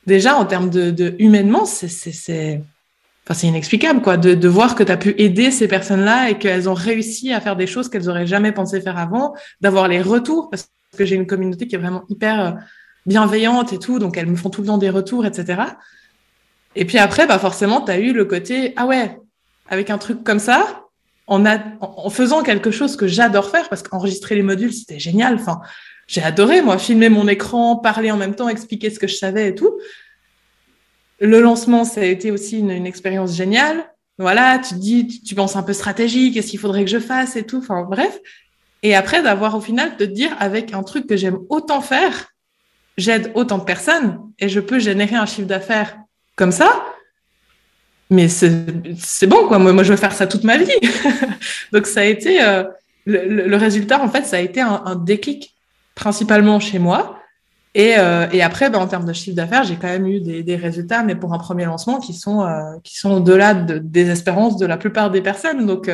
Déjà en termes de, humainement, c'est c'est inexplicable, quoi, de, de voir que tu as pu aider ces personnes-là et qu'elles ont réussi à faire des choses qu'elles auraient jamais pensé faire avant, d'avoir les retours, parce que j'ai une communauté qui est vraiment hyper euh, bienveillante et tout, donc elles me font tout le temps des retours, etc. Et puis après, bah forcément, tu as eu le côté, ah ouais, avec un truc comme ça, en, en faisant quelque chose que j'adore faire, parce qu'enregistrer les modules, c'était génial. Enfin, j'ai adoré, moi, filmer mon écran, parler en même temps, expliquer ce que je savais et tout. Le lancement, ça a été aussi une, expérience géniale. Voilà, tu te dis, tu, penses un peu stratégique, qu'est-ce qu'il faudrait que je fasse et tout. Enfin, bref. Et après, d'avoir au final de te dire, avec un truc que j'aime autant faire, j'aide autant de personnes et je peux générer un chiffre d'affaires comme ça. Mais c'est bon, quoi. Moi, je veux faire ça toute ma vie. <laughs> Donc, ça a été, euh, le, résultat, en fait, ça a été un, déclic, principalement chez moi. Et, euh, après, ben, en termes de chiffre d'affaires, j'ai quand même eu des, résultats, mais pour un premier lancement, qui sont, euh, sont au-delà de, des espérances de la plupart des personnes. Donc,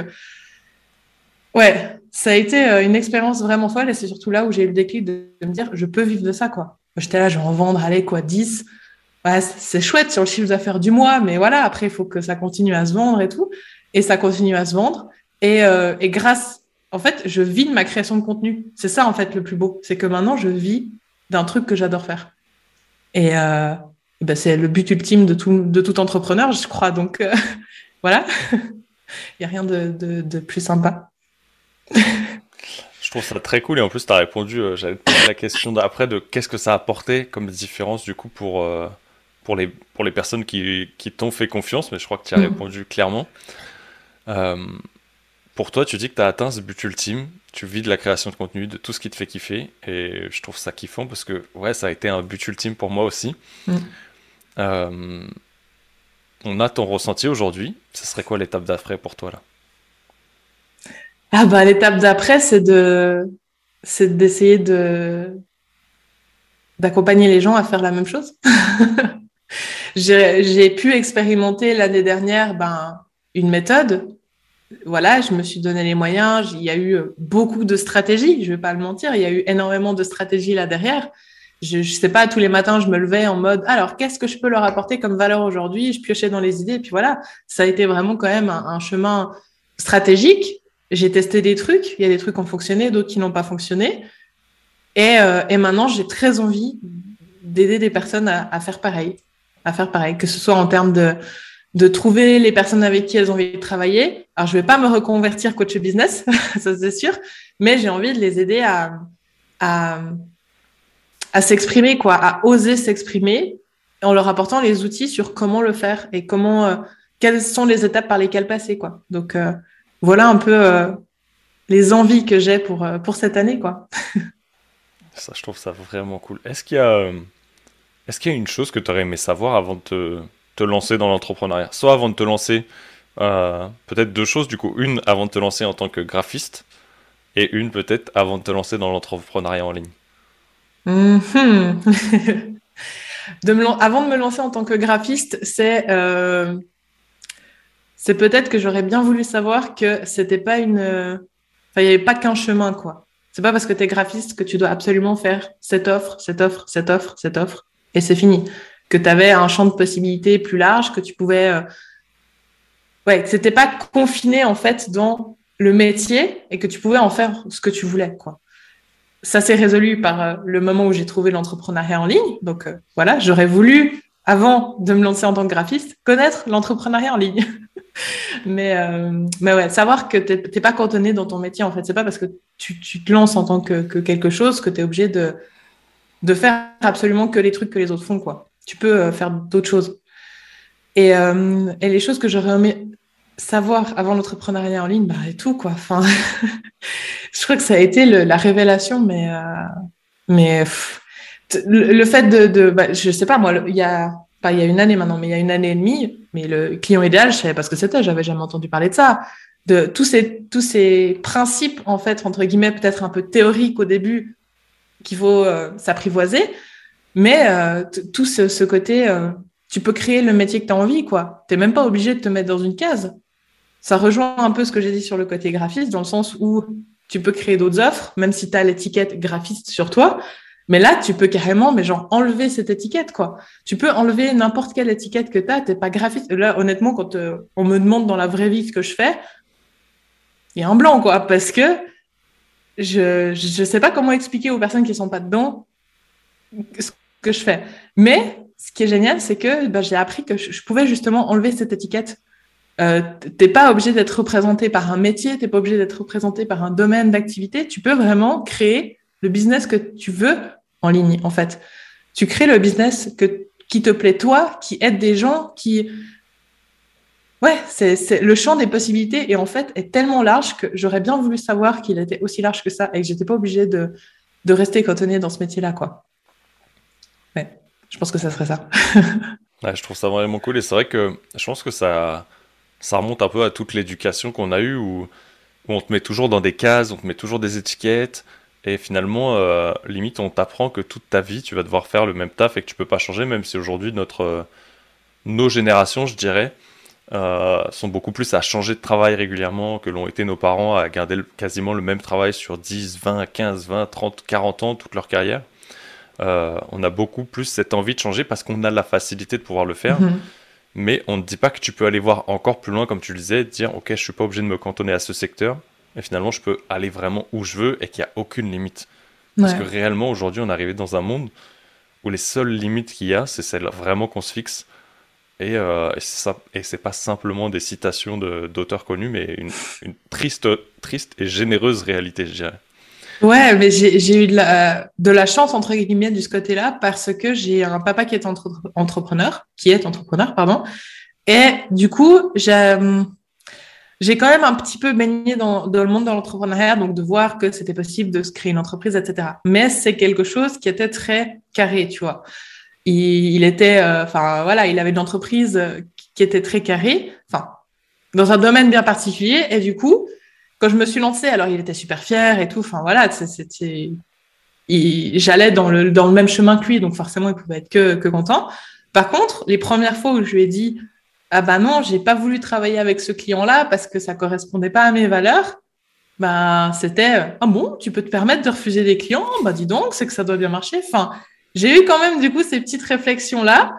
ouais, ça a été une expérience vraiment folle et c'est surtout là où j'ai eu le déclic de, me dire, je peux vivre de ça, quoi. J'étais là, je vais en vendre, allez, quoi, 10. Ouais, c'est chouette sur le chiffre d'affaires du mois, mais voilà, après, il faut que ça continue à se vendre et tout. Et ça continue à se vendre. Et, et grâce, en fait, je vis de ma création de contenu. C'est ça, en fait, le plus beau. C'est que maintenant, je vis d'un truc que j'adore faire. Et, euh, ben c'est le but ultime de tout, de tout entrepreneur, je crois. Donc euh, <laughs> voilà, <laughs> il n'y a rien de, de, de, plus sympa. <laughs> trouve ça très cool et en plus tu as répondu, euh, j'allais te poser la question d'après de qu'est-ce que ça a apporté comme différence du coup pour, euh, pour, les, pour les personnes qui, qui t'ont fait confiance, mais je crois que tu as mm. répondu clairement. pour toi, tu dis que tu as atteint ce but ultime tu vis de la création de contenu, de tout ce qui te fait kiffer. Et je trouve ça kiffant parce que ouais, ça a été un but ultime pour moi aussi. Mm. Euh, on a ton ressenti aujourd'hui. Ce serait quoi l'étape d'après pour toi là? Ah bah l'étape d'après, c'est de c'est d'essayer de d'accompagner les gens à faire la même chose. <laughs> j'ai pu expérimenter l'année dernière ben, une méthode voilà, je me suis donné les moyens. Il y a eu beaucoup de stratégies, je vais pas le mentir. Il y a eu énormément de stratégies là derrière. Je, je sais pas, tous les matins, je me levais en mode, alors, qu'est-ce que je peux leur apporter comme valeur aujourd'hui? Je piochais dans les idées. Et puis voilà, ça a été vraiment quand même un, chemin stratégique. J'ai testé des trucs. Il y a des trucs qui ont fonctionné, d'autres qui n'ont pas fonctionné. Et, euh, et maintenant, j'ai très envie d'aider des personnes à, à faire pareil, à faire pareil, que ce soit en termes de, de trouver les personnes avec qui elles ont envie de travailler. Alors, je vais pas me reconvertir coach business, <laughs> ça c'est sûr, mais j'ai envie de les aider à, à, à s'exprimer, quoi, à oser s'exprimer en leur apportant les outils sur comment le faire et comment, euh, quelles sont les étapes par lesquelles passer, quoi. Donc, euh, voilà un peu euh, les envies que j'ai pour, pour cette année, quoi. <laughs> ça, je trouve ça vraiment cool. Est-ce qu'il y a, est-ce qu'il y a une chose que tu aurais aimé savoir avant de te te lancer dans l'entrepreneuriat? Soit avant de te lancer, euh, peut-être deux choses, du coup, une avant de te lancer en tant que graphiste et une peut-être avant de te lancer dans l'entrepreneuriat en ligne. <laughs> Mhm. avant de me lancer en tant que graphiste, c'est euh, c'est peut-être que j'aurais bien voulu savoir que c'était pas une, enfin il n'y avait pas qu'un chemin quoi. C'est pas parce que tu graphiste que tu dois absolument faire cette offre, cette offre, cette offre, cette offre et c'est fini que tu un champ de possibilités plus large, que tu pouvais, euh... ouais, que c'était pas confiné en fait dans le métier et que tu pouvais en faire ce que tu voulais, quoi. Ça s'est résolu par euh, le moment où j'ai trouvé l'entrepreneuriat en ligne. Donc euh, voilà, j'aurais voulu, avant de me lancer en tant que graphiste, connaître l'entrepreneuriat en ligne. <laughs> mais euh, mais ouais, savoir que t'es pas cantonné dans ton métier en fait. C'est pas parce que tu, tu te lances en tant que, que quelque chose que tu es obligé de de faire absolument que les trucs que les autres font quoi tu peux euh, faire d'autres choses. Et, euh, et, les choses que j'aurais aimé savoir avant l'entrepreneuriat en ligne, bah, et tout, quoi. Enfin, <laughs> je crois que ça a été le, la révélation, mais, euh, mais le, fait de, de bah, je sais pas, moi, il y a, il y a une année maintenant, mais il y a une année et demie, mais le client idéal, je savais pas ce que c'était, j'avais jamais entendu parler de ça. De tous ces, tous ces principes, en fait, entre guillemets, peut-être un peu théoriques au début, qu'il faut euh, s'apprivoiser, mais euh, tout ce, côté, euh, tu peux créer le métier que tu as envie, quoi. Tu même pas obligé de te mettre dans une case. Ça rejoint un peu ce que j'ai dit sur le côté graphiste, dans le sens où tu peux créer d'autres offres, même si tu as l'étiquette graphiste sur toi. Mais là, tu peux carrément, mais genre, enlever cette étiquette, quoi. Tu peux enlever n'importe quelle étiquette que tu as. T'es pas graphiste. Là, honnêtement, quand euh, on me demande dans la vraie vie ce que je fais, il y a un blanc, quoi. Parce que je, je sais pas comment expliquer aux personnes qui sont pas dedans ce que je fais. Mais ce qui est génial, c'est que bah, j'ai appris que je, pouvais justement enlever cette étiquette. Euh, t'es pas obligé d'être représenté par un métier, t'es pas obligé d'être représenté par un domaine d'activité. Tu peux vraiment créer le business que tu veux en ligne, en fait. Tu crées le business que, qui te plaît toi, qui aide des gens, qui... Ouais, c'est le champ des possibilités et en fait est tellement large que j'aurais bien voulu savoir qu'il était aussi large que ça et que j'étais pas obligée de, de rester cantonné dans ce métier-là, quoi. Ouais, je pense que ça serait ça. <laughs> je trouve ça vraiment cool et c'est vrai que je pense que ça, ça remonte un peu à toute l'éducation qu'on a eue où, où on te met toujours dans des cases, on te met toujours des étiquettes. Et finalement, euh, limite, on t'apprend que toute ta vie, tu vas devoir faire le même taf et que tu peux pas changer, même si aujourd'hui, notre, euh, nos générations, je dirais, euh, sont beaucoup plus à changer de travail régulièrement que l'ont été nos parents à garder quasiment le même travail sur 10, 20, 15, 20, 30, 40 ans, toute leur carrière. on a beaucoup plus cette envie de changer parce qu'on a la facilité de pouvoir le faire. Mhm. Mais on ne dit pas que tu peux aller voir encore plus loin, comme tu le disais, dire ok, je suis pas obligé de me cantonner à ce secteur et finalement je peux aller vraiment où je veux et qu'il n'y a aucune limite. Parce que réellement aujourd'hui on est arrivé dans un monde où les seules limites qu'il y a, c'est celle vraiment qu'on se fixe. Et, euh, et c'est pas simplement des citations d'auteurs connus, mais une, une, triste, triste et généreuse réalité, je dirais. Ouais, mais j'ai eu de la, de la, chance, entre guillemets, de ce côté-là, parce que j'ai un papa qui est entrepreneur, qui est entrepreneur, pardon. Et du coup, j'ai j'ai quand même un petit peu baigné dans, le monde de l'entrepreneuriat, donc de voir que c'était possible de se créer une entreprise, etc. Mais c'est quelque chose qui était très carré, tu vois. Il, était, euh, enfin voilà, il avait une entreprise qui était très carrée, enfin dans un domaine bien particulier, et du coup, quand je me suis lancée, alors il était super fier et tout, enfin voilà, c'était, j'allais dans le dans le même chemin que lui, donc forcément il pouvait être que content. Par contre, les premières fois où je lui ai dit ah bah non, j'ai pas voulu travailler avec ce client-là parce que ça correspondait pas à mes valeurs. Bah c'était ah bon, tu peux te permettre de refuser des clients? Bah dis donc, c'est que ça doit bien marcher. Enfin, j'ai eu quand même du coup ces petites réflexions là,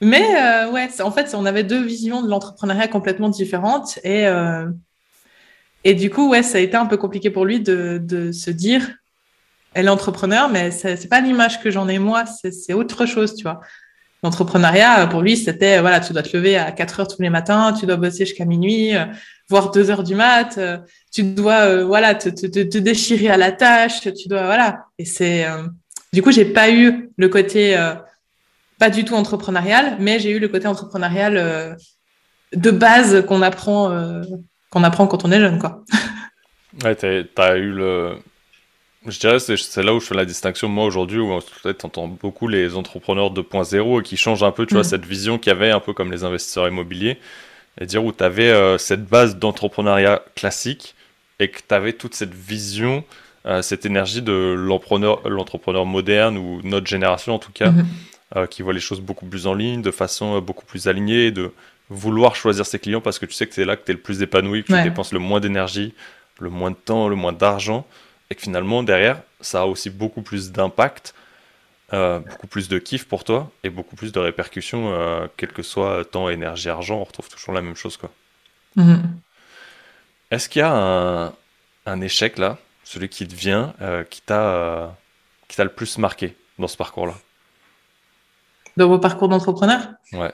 mais euh, ouais, en fait, on avait deux visions de l'entrepreneuriat complètement différentes et euh, et du coup ouais, ça a été un peu compliqué pour lui de, de se dire elle est entrepreneur, mais c'est pas l'image que j'en ai moi, c'est autre chose, tu vois. L'entrepreneuriat, pour lui, c'était, voilà, tu dois te lever à 4 heures tous les matins, tu dois bosser jusqu'à minuit, euh, voire 2 heures du mat, euh, tu dois, euh, voilà, te, te, te, déchirer à la tâche, tu dois, voilà. Et c'est, du coup, j'ai pas eu le côté, pas du tout entrepreneurial, mais j'ai eu le côté entrepreneurial de base qu'on apprend, qu'on apprend quand on est jeune, quoi. <laughs> ouais, t'as eu le, je dirais que c'est là où je fais la distinction, moi, aujourd'hui, où tu entends beaucoup les entrepreneurs 2.0 qui changent un peu, tu vois, mm. cette vision qu'il y avait, un peu comme les investisseurs immobiliers, et dire où tu avais euh, cette base d'entrepreneuriat classique et que tu avais toute cette vision, euh, cette énergie de l'entrepreneur moderne ou notre génération en tout cas, mm-hmm. euh, qui voit les choses beaucoup plus en ligne, de façon beaucoup plus alignée, de vouloir choisir ses clients parce que tu sais que c'est là que tu es le plus épanoui, que tu dépenses le moins d'énergie, le moins de temps, le moins d'argent et que finalement derrière ça a aussi beaucoup plus d'impact, euh, beaucoup plus de kiff pour toi et beaucoup plus de répercussions, euh, quel que soit temps, énergie, argent, on retrouve toujours la même chose quoi. Mm-hmm. Est-ce qu'il y a un, un, échec là, celui qui te vient, euh, qui t'a qui t'a le plus marqué dans ce parcours-là? Dans vos parcours d'entrepreneur? Ouais.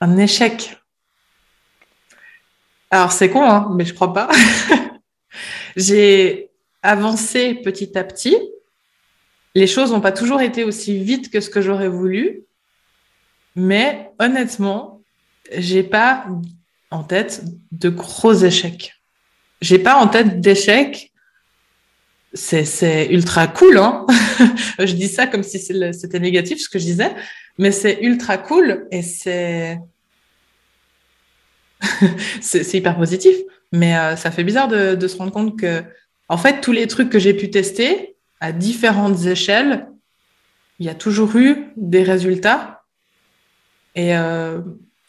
Un échec. Alors c'est con, hein, mais je crois pas. <laughs> J'ai avancé petit à petit. Les choses n'ont pas toujours été aussi vite que ce que j'aurais voulu, mais honnêtement, j'ai pas en tête de gros échecs. J'ai pas en tête d'échecs. C'est ultra cool, hein <laughs> Je dis ça comme si c'était négatif ce que je disais, mais c'est ultra cool et c'est <laughs> c'est hyper positif. Mais euh, ça fait bizarre de, se rendre compte que, en fait, tous les trucs que j'ai pu tester à différentes échelles, il y a toujours eu des résultats. Et, euh,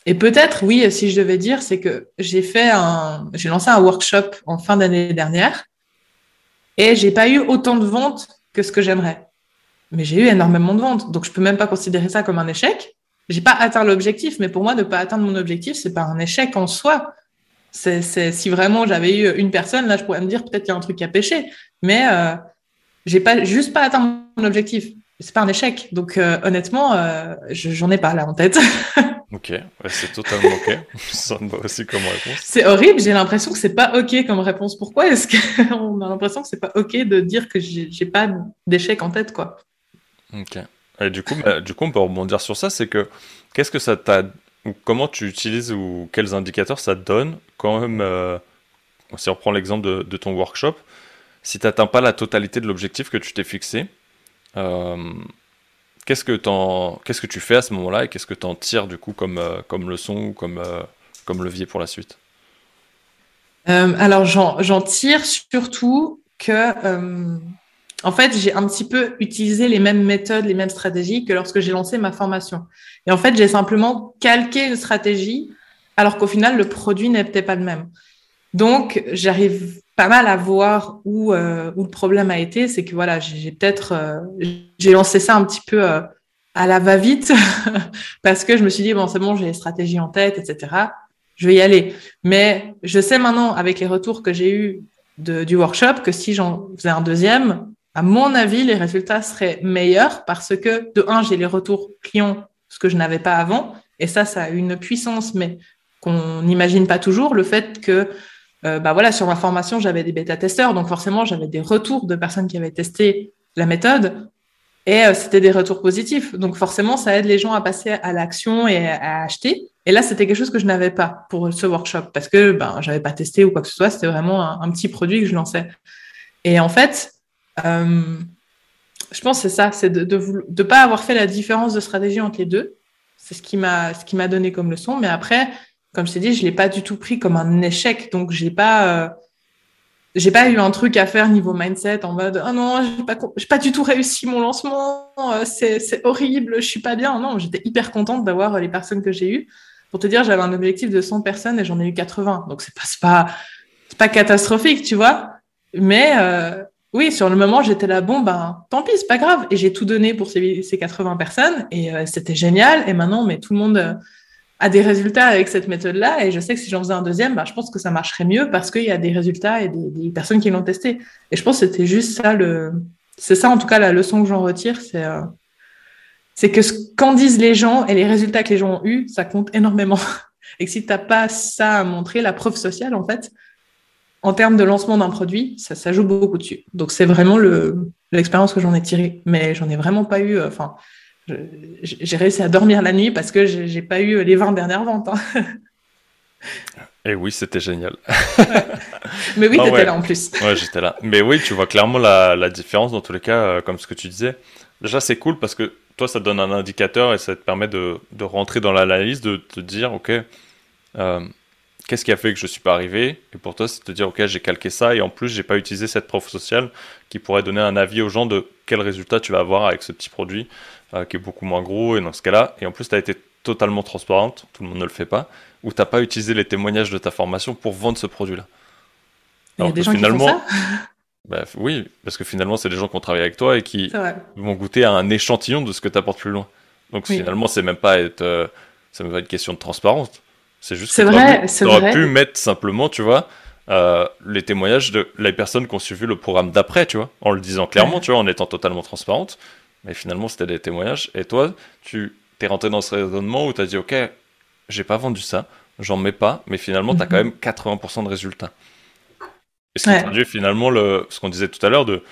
et peut-être, oui, si je devais dire, c'est que j'ai fait un, j'ai lancé un workshop en fin d'année dernière et j'ai pas eu autant de ventes que ce que j'aimerais. Mais j'ai eu énormément de ventes, donc je peux même pas considérer ça comme un échec. J'ai pas atteint l'objectif, mais pour moi, ne pas atteindre mon objectif, c'est pas un échec en soi. C'est, si vraiment j'avais eu une personne, là, je pourrais me dire peut-être qu'il y a un truc à pêcher, mais euh, j'ai pas juste pas atteint mon objectif. C'est pas un échec. Donc euh, honnêtement, euh, j'en ai pas là en tête. <laughs> ok, c'est totalement ok. <laughs> Ça me va aussi comme réponse. C'est horrible. J'ai l'impression que c'est pas ok comme réponse. Pourquoi est-ce qu'on <laughs> a l'impression que c'est pas ok de dire que j'ai pas d'échec en tête, quoi? Ok. Et du coup, bah, du coup, on peut rebondir sur ça. C'est que qu'est-ce que ça t'a comment tu utilises ou quels indicateurs ça te donne quand même. Euh, si on reprend l'exemple de, ton workshop, si tu n'atteins pas la totalité de l'objectif que tu t'es fixé, euh, qu'est-ce que qu'est-ce que tu fais à ce moment-là et qu'est-ce que tu en tires du coup comme, euh, comme leçon ou comme, comme levier pour la suite? Alors j'en tire surtout que en fait, j'ai un petit peu utilisé les mêmes méthodes, les mêmes stratégies que lorsque j'ai lancé ma formation. Et en fait, j'ai simplement calqué une stratégie, alors qu'au final, le produit n'était pas le même. Donc, j'arrive pas mal à voir où, euh, où le problème a été. C'est que voilà, j'ai peut-être euh, j'ai lancé ça un petit peu euh, à la va-vite <laughs> parce que je me suis dit bon, c'est bon, j'ai les stratégies en tête, etc. Je vais y aller. Mais je sais maintenant, avec les retours que j'ai eus du workshop, que si j'en faisais un deuxième, à mon avis, les résultats seraient meilleurs parce que, de un, j'ai les retours clients, ce que je n'avais pas avant. Et ça, ça a une puissance, mais qu'on n'imagine pas toujours. Le fait que, euh, bah voilà, sur ma formation, j'avais des bêta-testeurs, donc forcément, j'avais des retours de personnes qui avaient testé la méthode. Et euh, c'était des retours positifs. Donc forcément, ça aide les gens à passer à l'action et à, acheter. Et là, c'était quelque chose que je n'avais pas pour ce workshop parce que ben, j'avais pas testé ou quoi que ce soit. C'était vraiment un, un, petit produit que je lançais. Et en fait, euh, je pense que c'est ça, c'est de ne pas avoir fait la différence de stratégie entre les deux. C'est ce qui m'a donné comme leçon. Mais après, comme je t'ai dit, je l'ai pas du tout pris comme un échec. Donc pas euh, j'ai pas eu un truc à faire niveau mindset en mode oh non j'ai pas pas du tout réussi mon lancement euh, c'est c'est horrible je suis pas bien non j'étais hyper contente d'avoir les personnes que j'ai eues pour te dire j'avais un objectif de 100 personnes et j'en ai eu 80 donc c'est pas pas pas catastrophique tu vois mais oui, sur le moment, j'étais là, bon, ben, tant pis, c'est pas grave. Et j'ai tout donné pour ces, ces 80 personnes et euh, c'était génial. Et maintenant, mais tout le monde euh, a des résultats avec cette méthode-là. Et je sais que si j'en faisais un deuxième, ben, je pense que ça marcherait mieux parce qu'il y a des résultats et des, des, personnes qui l'ont testé. Et je pense que c'était juste ça le, c'est ça, en tout cas, la leçon que j'en retire, c'est, euh, c'est que ce qu'en disent les gens et les résultats que les gens ont eus, ça compte énormément. <laughs> et que si t'as pas ça à montrer, la preuve sociale, en fait, en termes de lancement d'un produit, ça, ça, joue beaucoup dessus. Donc c'est vraiment l'expérience que j'en ai tirée, mais j'en ai vraiment pas eu. Euh, enfin, j'ai réussi à dormir la nuit parce que j'ai pas eu les 20 dernières ventes. Hein. <laughs> Et oui, c'était génial. Mais oui, tu étais là en plus. Ouais, j'étais là. Mais oui, tu vois clairement la, la, différence dans tous les cas, euh, comme ce que tu disais. Déjà, c'est cool parce que toi, ça te donne un indicateur et ça te permet de, de rentrer dans l'analyse, de te dire, OK, euh, qu'est-ce qui a fait que je ne suis pas arrivé Et pour toi, c'est de te dire, ok, j'ai calqué ça et en plus, j'ai pas utilisé cette prof sociale qui pourrait donner un avis aux gens de quel résultat tu vas avoir avec ce petit produit euh, qui est beaucoup moins gros et dans ce cas-là. Et en plus, tu as été totalement transparente, tout le monde ne le fait pas, ou tu n'as pas utilisé les témoignages de ta formation pour vendre ce produit-là. Il y a des gens finalement, qui font ça? <laughs> bah, oui, parce que finalement, c'est des gens qui ont travaillé avec toi et qui vont goûter à un échantillon de ce que tu apportes plus loin. Donc finalement, c'est même pas être, euh, c'est même pas une question de transparence. C'est juste que vrai, tu aurais pu mettre simplement, tu vois, euh, les témoignages de les personnes qui ont suivi le programme d'après, tu vois, en le disant clairement, tu vois, en étant totalement transparente. Mais finalement, c'était des témoignages. Et toi, tu t'es rentré dans ce raisonnement où tu as dit, OK, j'ai pas vendu ça, j'en mets pas, mais finalement, tu as quand même 80% de résultats. Et ce qui traduit finalement le, ce qu'on disait tout à l'heure de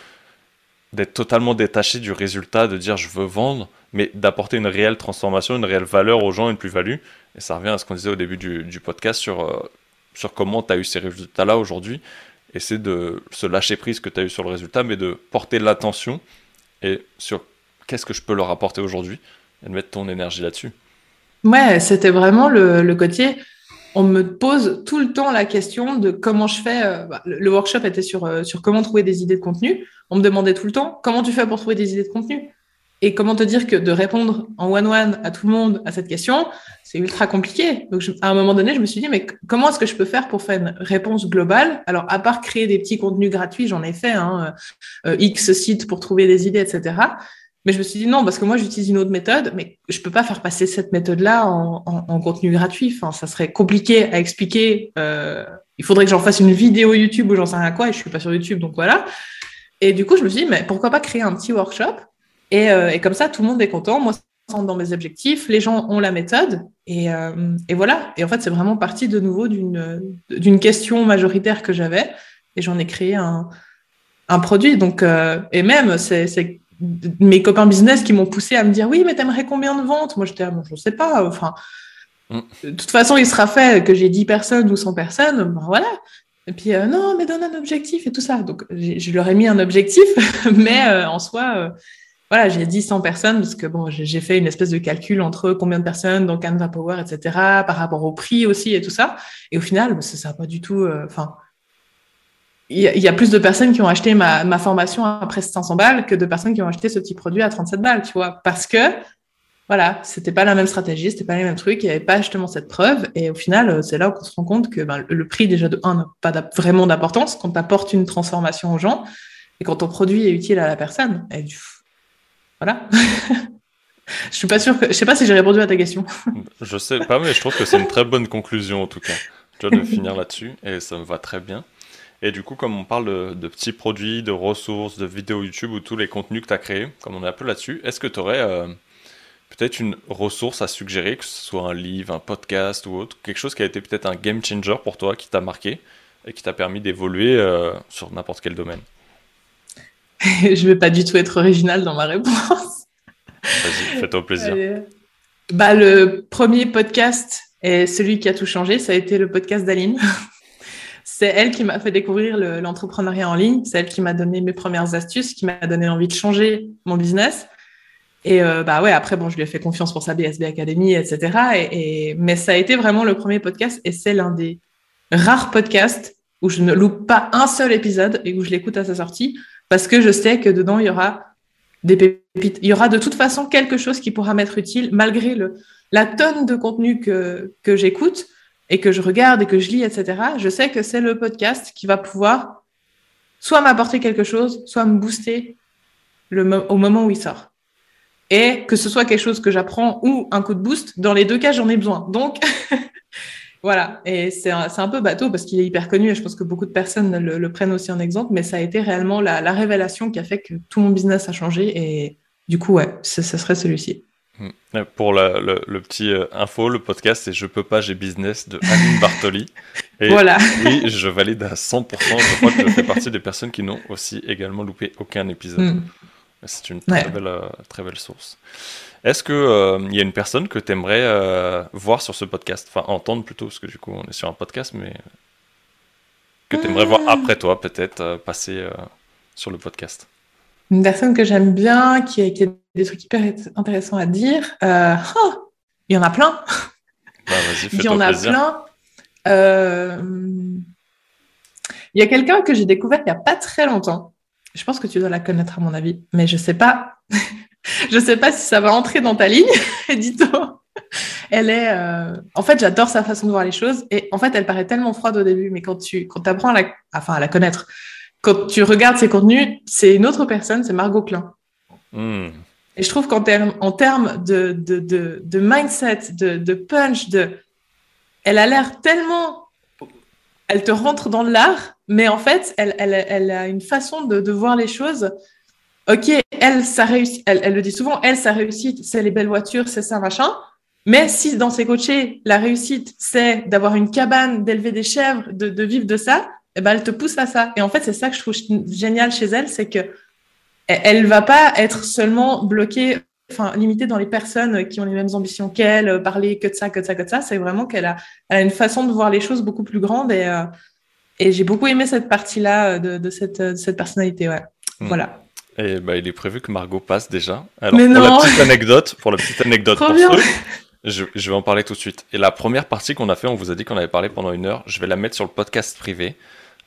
d'être totalement détaché du résultat, de dire je veux vendre, mais d'apporter une réelle transformation, une réelle valeur aux gens, une plus-value. Et ça revient à ce qu'on disait au début du, podcast sur, euh, sur comment tu as eu ces résultats-là aujourd'hui. Et c'est de se lâcher prise que tu as eu sur le résultat, mais de porter l'attention et sur qu'est-ce que je peux leur apporter aujourd'hui et de mettre ton énergie là-dessus. Ouais, c'était vraiment le, le, côté. On me pose tout le temps la question de comment je fais. Euh, bah, le workshop était sur, euh, sur comment trouver des idées de contenu. On me demandait tout le temps comment tu fais pour trouver des idées de contenu? Et comment te dire que de répondre en one-one à tout le monde à cette question, c'est ultra compliqué. Donc, à un moment donné, je me suis dit, mais comment est-ce que je peux faire pour faire une réponse globale? Alors, à part créer des petits contenus gratuits, j'en ai fait, hein, euh, X sites pour trouver des idées, etc. Mais je me suis dit non, parce que moi, j'utilise une autre méthode, mais je peux pas faire passer cette méthode-là en, en, contenu gratuit. Enfin, ça serait compliqué à expliquer. Euh, il faudrait que j'en fasse une vidéo YouTube ou j'en sais rien quoi, et je suis pas sur YouTube, donc voilà. Et du coup, je me suis dit, mais pourquoi pas créer un petit workshop? Euh, et, comme ça, tout le monde est content. Moi, ça dans mes objectifs. Les gens ont la méthode. Et, euh, et voilà. Et en fait, c'est vraiment parti de nouveau d'une question majoritaire que j'avais. Et j'en ai créé un, un produit. Donc, et même, c'est mes copains business qui m'ont poussé à me dire oui, mais t'aimerais combien de ventes? Moi, j'étais, bon, je sais pas. Enfin, mm. de toute façon, il sera fait que j'ai 10 personnes ou 100 personnes. Ben voilà. Et puis, non, mais donne un objectif et tout ça. Donc, je leur ai mis un objectif, <laughs> mais en soi, voilà, j'ai dit 100 personnes parce que bon, j'ai fait une espèce de calcul entre combien de personnes dans Canva Power, etc., par rapport au prix aussi et tout ça. Et au final, bah, ça n'a pas du tout. Euh, enfin, il y, a plus de personnes qui ont acheté ma, ma formation presque 500 balles que de personnes qui ont acheté ce petit produit à 37 balles, tu vois, parce que voilà, c'était pas la même stratégie, c'était pas les mêmes trucs, il n'y avait pas justement cette preuve. Et au final, euh, c'est là qu'on se rend compte que ben, le prix déjà de 1 n'a pas vraiment d'importance quand tu apportes une transformation aux gens et quand ton produit est utile à la personne. Et voilà. <laughs> je suis pas sûr que, je sais pas si j'ai répondu à ta question. je sais pas, mais je trouve que c'est une très bonne conclusion en tout cas. Tu vois, de finir là-dessus et ça me va très bien. Et du coup, comme on parle de, petits produits, de ressources, de vidéos YouTube ou tous les contenus que tu as créés, comme on est un peu là-dessus, est-ce que tu aurais euh, peut-être une ressource à suggérer, que ce soit un livre, un podcast ou autre, quelque chose qui a été peut-être un game changer pour toi, qui t'a marqué et qui t'a permis d'évoluer euh, sur n'importe quel domaine? <laughs> Je vais pas du tout être original dans ma réponse. Vas-y, fais-toi plaisir. Euh, bah, le premier podcast et celui qui a tout changé, ça a été le podcast d'Aline. C'est elle qui m'a fait découvrir l'entrepreneuriat en ligne. C'est elle qui m'a donné mes premières astuces, qui m'a donné envie de changer mon business. Et euh, bah ouais, après, bon, je lui ai fait confiance pour sa BSB Academy, etc. Et, mais ça a été vraiment le premier podcast et c'est l'un des rares podcasts où je ne loupe pas un seul épisode et où je l'écoute à sa sortie parce que je sais que dedans, il y aura des pépites. Il y aura de toute façon quelque chose qui pourra m'être utile malgré la tonne de contenu que, que j'écoute et que je regarde et que je lis, etc. Je sais que c'est le podcast qui va pouvoir soit m'apporter quelque chose, soit me booster au moment où il sort. Et que ce soit quelque chose que j'apprends ou un coup de boost, dans les deux cas, j'en ai besoin. Donc, <laughs> Voilà, et c'est un, peu bateau parce qu'il est hyper connu et je pense que beaucoup de personnes le, prennent aussi en exemple, mais ça a été réellement la, la, révélation qui a fait que tout mon business a changé et du coup, ouais, ce, serait celui-ci. Hmm. Pour le, le, petit euh, info, le podcast, c'est Je peux pas, j'ai business de Aline Bartoli. <laughs> Et voilà. oui, je valide à 100%. Je crois que je fais partie des personnes qui n'ont aussi également loupé aucun épisode. Hmm. C'est une très, belle, euh, très belle source. Est-ce qu'il euh, y a une personne que tu aimerais euh, voir sur ce podcast? Enfin, entendre plutôt, parce que du coup, on est sur un podcast, mais que tu aimerais voir hmm. après toi, peut-être, passer sur le podcast? Une personne que j'aime bien, qui a, des trucs hyper intéressants à dire. Oh, il y en a plein. Bah, il y en a plein. Il y a quelqu'un que j'ai découvert il n'y a pas très longtemps. Je pense que tu dois la connaître à mon avis, mais je sais pas. <laughs> je sais pas si ça va entrer dans ta ligne, <laughs> édito. Elle est, euh, en fait, j'adore sa façon de voir les choses. Et en fait, elle paraît tellement froide au début, mais quand tu, quand apprends à la, enfin, à la connaître, quand tu regardes ses contenus, c'est une autre personne, c'est Margot Klein. Hmm. Et je trouve qu'en termes, en de, de, de, de mindset, de, punch, de, elle a l'air tellement, elle te rentre dans l'art, mais en fait, elle, elle, elle a une façon de, de voir les choses OK, elle, ça réussit, elle, elle le dit souvent, elle, sa réussite, c'est les belles voitures, c'est ça, machin. Mais si dans ses coachés, la réussite, c'est d'avoir une cabane, d'élever des chèvres, de, de, vivre de ça, eh ben, elle te pousse à ça. Et en fait, c'est ça que je trouve génial chez elle, c'est que elle va pas être seulement bloquée, enfin, limitée dans les personnes qui ont les mêmes ambitions qu'elle, parler que de ça, que de ça, que de ça. C'est vraiment qu'elle a, elle a une façon de voir les choses beaucoup plus grande et, euh, et j'ai beaucoup aimé cette partie-là de, de, cette, de cette personnalité, ouais. Hmm. Voilà. Et bah, il est prévu que Margot passe déjà. Alors, pour la petite anecdote, pour la petite <laughs> anecdote pour ceux, je, je, vais en parler tout de suite. Et la première partie qu'on a fait, on vous a dit qu'on avait parlé pendant une heure. Je vais la mettre sur le podcast privé.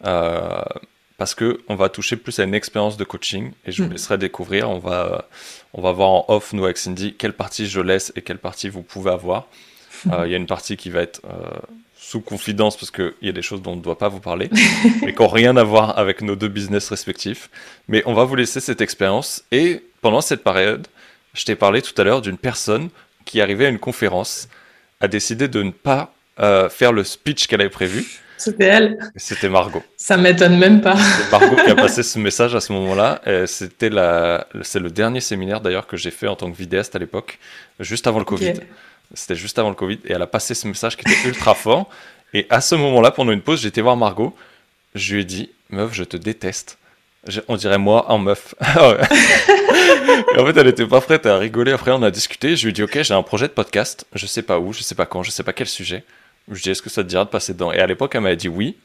Euh, parce que on va toucher plus à une expérience de coaching et je vous Mm. laisserai découvrir. On va, on va voir en off, nous avec Cindy, quelle partie je laisse et quelle partie vous pouvez avoir. <laughs> Euh, Il y a une partie qui va être euh, sous confidence parce qu'il y a des choses dont on ne doit pas vous parler, <laughs> mais qui n'ont rien à voir avec nos deux business respectifs. Mais on va vous laisser cette expérience. Et pendant cette période, je t'ai parlé tout à l'heure d'une personne qui arrivait à une conférence, a décidé de ne pas euh, faire le speech qu'elle avait prévu. C'était elle. C'était Margot. Ça m'étonne même pas. C'est Margot qui a <laughs> passé ce message à ce moment-là. C'était la, c'est le dernier séminaire d'ailleurs que j'ai fait en tant que vidéaste à l'époque, juste avant le Covid. C'était juste avant le Covid et elle a passé ce message qui était ultra fort. Et à ce moment-là, pendant une pause, j'étais voir Margot. Je lui ai dit, meuf, je te déteste. Je- on dirait moi en meuf. <laughs> Ah et en fait, elle était pas prête à rigoler. Après, on a discuté. Je lui ai dit, ok, j'ai un projet de podcast. Je sais pas où, je sais pas quand, je sais pas quel sujet. Je dit, est-ce que ça te dira de passer dedans? Et à l'époque, elle m'avait dit oui.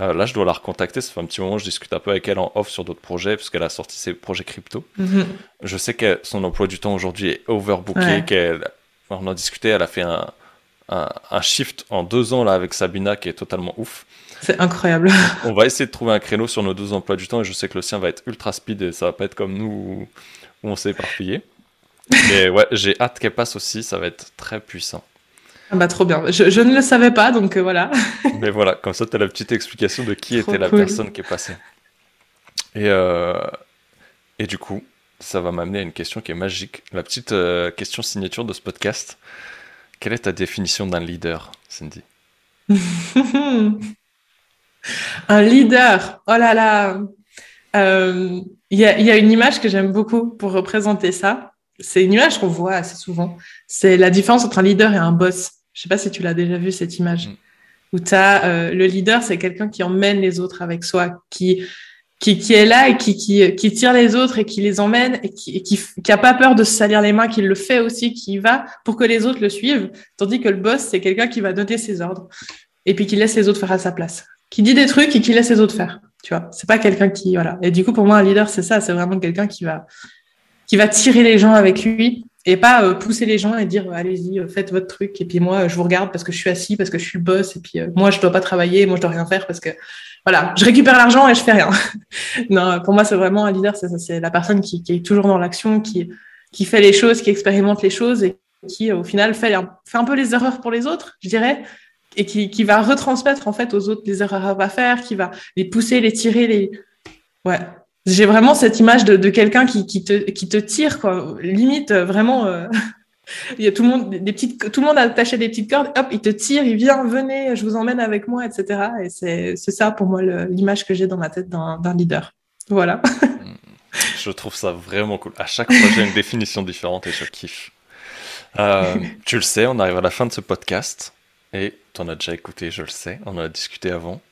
Euh, là, je dois la recontacter. Ça fait un petit moment, je discute un peu avec elle en off sur d'autres projets, parce qu'elle a sorti ses projets crypto. Mhm. Je sais que son emploi du temps aujourd'hui est overbooké, Ouais. qu'elle, on en discutait, elle a fait un, un, un shift en deux ans là avec Sabina qui est totalement ouf. C'est incroyable. <laughs> On va essayer de trouver un créneau sur nos deux emplois du temps et je sais que le sien va être ultra speed et ça va pas être comme nous où on s'est éparpillé. <laughs> Mais ouais, j'ai hâte qu'elle passe aussi, ça va être très puissant. Ah bah trop bien. Je, je ne le savais pas, donc euh, voilà. <laughs> Mais voilà, comme ça, tu as la petite explication de qui Trop était la cool. personne qui est passée. Et, euh, et du coup, ça va m'amener à une question qui est magique. La petite euh, question signature de ce podcast. Quelle est ta définition d'un leader, Cindy? <laughs> Un leader. Oh là là. Il y, a, il y a une image que j'aime beaucoup pour représenter ça. C'est une image qu'on voit assez souvent. C'est la différence entre un leader et un boss. Je sais pas si tu l'as déjà vu cette image. Mm. Où tu as le leader, c'est quelqu'un qui emmène les autres avec soi, qui qui, qui est là et qui, qui, qui tire les autres et qui les emmène et qui, et qui, qui a pas peur de se salir les mains, qui le fait aussi, qui y va pour que les autres le suivent. Tandis que le boss, c'est quelqu'un qui va donner ses ordres et puis qui laisse les autres faire à sa place, qui dit des trucs et qui laisse les autres faire. Tu vois, c'est pas quelqu'un qui voilà. Et du coup, pour moi, un leader, c'est ça, c'est vraiment quelqu'un qui va qui va tirer les gens avec lui et pas euh, pousser les gens et dire euh, allez-y, euh, faites votre truc et puis moi, je vous regarde parce que je suis assis, parce que je suis boss et puis euh, moi, je dois pas travailler, moi, je dois rien faire parce que voilà, je récupère l'argent et je fais rien. <laughs> non, pour moi, c'est vraiment un leader, c'est la personne qui, qui est toujours dans l'action, qui qui fait les choses, qui expérimente les choses et qui au final fait un, fait un peu les erreurs pour les autres, je dirais, et qui, qui va retransmettre en fait aux autres les erreurs à faire, qui va les pousser, les tirer, les ouais. J'ai vraiment cette image de, de quelqu'un qui, qui, te, qui te tire, quoi. Limite, vraiment, euh, <laughs> il y a tout le monde, des petites, tout le monde a attaché des petites cordes, hop, il te tire, il vient, venez, je vous emmène avec moi, etc. Et c'est, c'est ça pour moi l'image que j'ai dans ma tête d'un, d'un leader. Voilà. <laughs> Je trouve ça vraiment cool. À chaque fois, j'ai une définition différente et je kiffe. Euh, <laughs> tu le sais, on arrive à la fin de ce podcast et tu en as déjà écouté, je le sais, on en a discuté avant.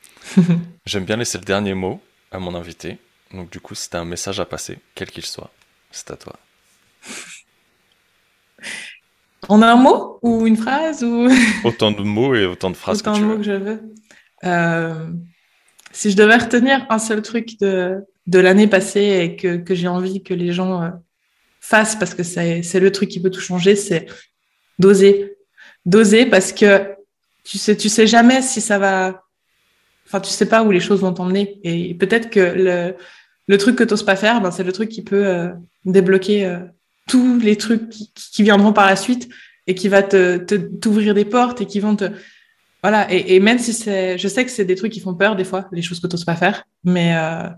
J'aime bien laisser le dernier mot à mon invité. Donc du coup, si un message à passer, quel qu'il soit, c'est à toi. <laughs> En un mot ou une phrase ou <laughs> Autant de mots et autant de phrases autant que de tu mots veux. que je veux. Euh, si je devais retenir un seul truc de, de l'année passée et que, que j'ai envie que les gens euh, fassent parce que c'est, c'est le truc qui peut tout changer, c'est d'oser. D'oser parce que tu sais, tu sais jamais si ça va. Enfin, tu sais pas où les choses vont t'emmener. Et peut-être que le, le truc que tu n'oses pas faire, ben, c'est le truc qui peut euh, débloquer euh, tous les trucs qui, viendront par la suite et qui va te, t'ouvrir des portes et qui vont te. Voilà. Et, même si c'est. Je sais que c'est des trucs qui font peur des fois, les choses que tu n'oses pas faire. Mais euh,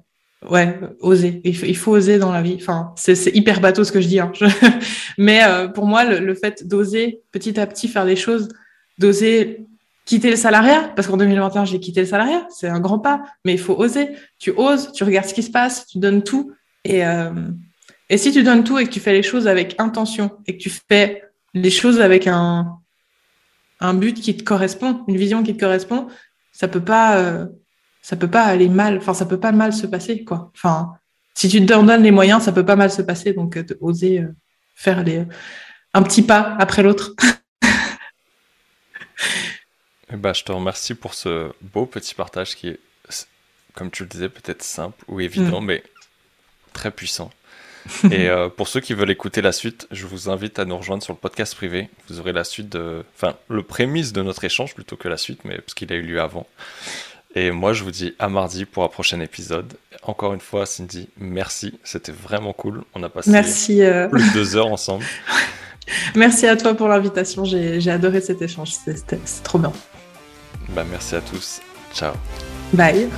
ouais, oser. Il faut, il faut oser dans la vie. Enfin, c'est, hyper bateau ce que je dis. Hein. <laughs> Mais euh, pour moi, le fait d'oser petit à petit faire des choses, d'oser quitter le salariat, parce qu'en 2021, j'ai quitté le salariat, c'est un grand pas, mais il faut oser. Tu oses, tu regardes ce qui se passe, tu donnes tout. Et, euh, et si tu donnes tout et que tu fais les choses avec intention et que tu fais les choses avec un, un but qui te correspond, une vision qui te correspond, ça peut pas, euh, ça peut pas aller mal. Enfin, ça peut pas mal se passer, quoi. Enfin, si tu te donnes les moyens, ça peut pas mal se passer. Donc, euh, oser faire les, un petit pas après l'autre. <laughs> Eh ben, je te remercie pour ce beau petit partage qui est, comme tu le disais, peut-être simple ou évident, mais très puissant. Et euh, <laughs> pour ceux qui veulent écouter la suite, je vous invite à nous rejoindre sur le podcast privé. Vous aurez la suite de, enfin, le prémisse de notre échange plutôt que la suite, mais parce qu'il a eu lieu avant. Et moi, je vous dis à mardi pour un prochain épisode. Encore une fois, Cindy, merci. C'était vraiment cool. On a passé merci, euh, plus de deux heures ensemble. <laughs> merci à toi pour l'invitation. J'ai adoré cet échange. C'est trop bien. Bah, merci à tous. Ciao. Bye.